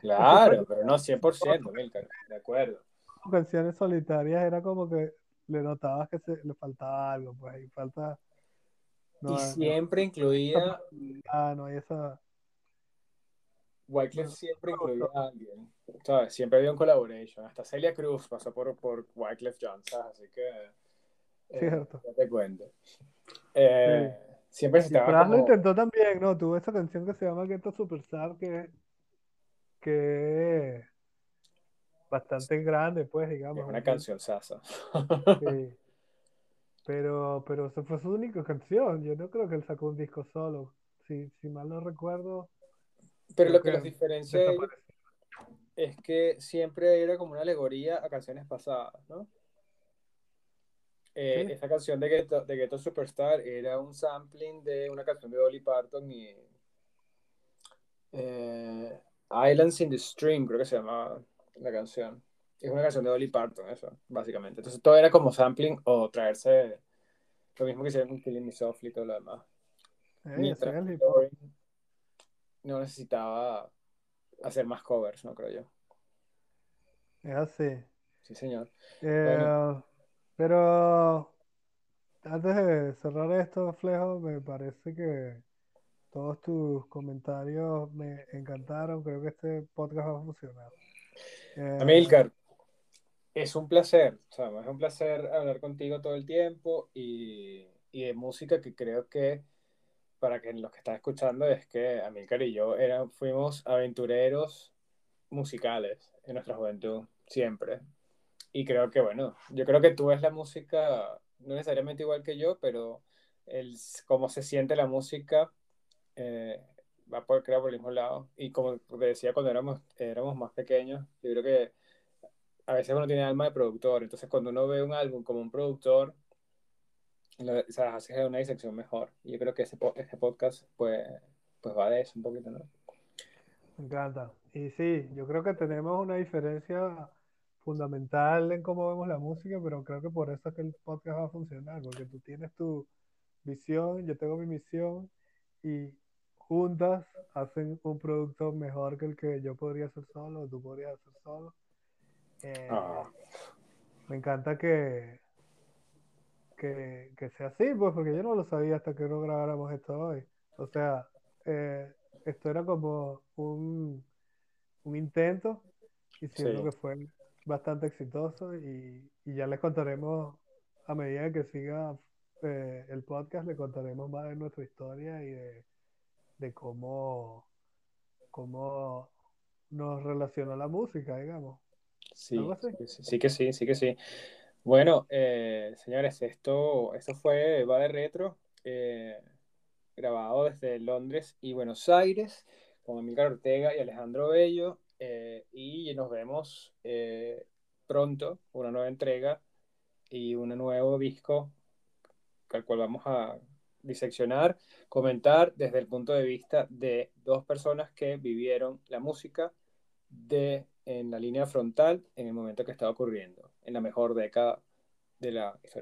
Claro, pero no 100%, Milcar, de acuerdo. canciones solitarias era como que le notabas que se, le faltaba algo, pues ahí falta, Y no, siempre incluía, profundidad, no hay esa, Wyclef siempre incluía a alguien, ¿sabes? Siempre había un collaboration. Hasta Celia Cruz pasó por, por Wyclef ¿sabes? Así que, eh, cierto, ya te cuento. Eh, siempre necesitaba Pras lo como, intentó también, ¿no? Tuvo esa canción que se llama Ghetto Superstar que, que es bastante grande, pues, es digamos, una un hit, canción sasa. sí. Pero, pero esa fue su única canción. Yo no creo que él sacó un disco solo. Si, si mal no recuerdo, Pero lo que los que diferencia ellos desapareció. es que siempre era como una alegoría a canciones pasadas, ¿no? Eh, Sí, esa canción de Ghetto, de Ghetto Superstar era un sampling de una canción de Dolly Parton y eh, Islands in the Stream, creo que se llama la canción. Es una canción de Dolly Parton, eso, básicamente. Entonces todo era como sampling o traerse lo mismo que hicieron con Killing Me Softly y todo lo demás. Ey, así Mientras no necesitaba hacer más covers, no creo yo. Es así. Sí, señor. Bueno, Eh, pero antes de cerrar esto, Flejo, me parece que todos tus comentarios me encantaron. Creo que este podcast va a funcionar. Eh, Amilcar, es un placer, ¿sabes? Es un placer hablar contigo todo el tiempo y, y de música que creo que para que los que están escuchando es que Amilcar y yo eran, fuimos aventureros musicales en nuestra juventud, siempre. Y creo que, bueno, yo creo que tú ves la música, no necesariamente igual que yo, pero el, cómo se siente la música eh, va por, creo, por el mismo lado. Y como te decía cuando éramos, éramos más pequeños, yo creo que a veces uno tiene alma de productor, entonces cuando uno ve un álbum como un productor, lo, o sea, hace una disección mejor. Y yo creo que ese, este podcast pues, pues va de eso un poquito, ¿no? me encanta. Y sí, yo creo que tenemos una diferencia fundamental en cómo vemos la música, pero creo que por eso es que el podcast va a funcionar, porque tú tienes tu visión, yo tengo mi misión y juntas hacen un producto mejor que el que yo podría hacer solo o tú podrías hacer solo. Eh, Ah, me encanta que, que, que sea así, pues, porque yo no lo sabía hasta que no grabáramos esto hoy. O sea, eh, esto era como un, un intento y siento sí, que fue bastante exitoso y, y ya les contaremos a medida que siga eh, el podcast, le contaremos más de nuestra historia y de, de cómo, cómo nos relacionó la música, digamos. Sí, sí, sí, sí que sí, sí que sí. Bueno, eh, señores, esto, esto fue Va de Retro, eh, grabado desde Londres y Buenos Aires, con Amílcar Ortega y Alejandro Bello, eh, y nos vemos eh, pronto, una nueva entrega y un nuevo disco al cual vamos a diseccionar, comentar desde el punto de vista de dos personas que vivieron la música de, en la línea frontal en el momento que estaba ocurriendo, en la mejor década de la historia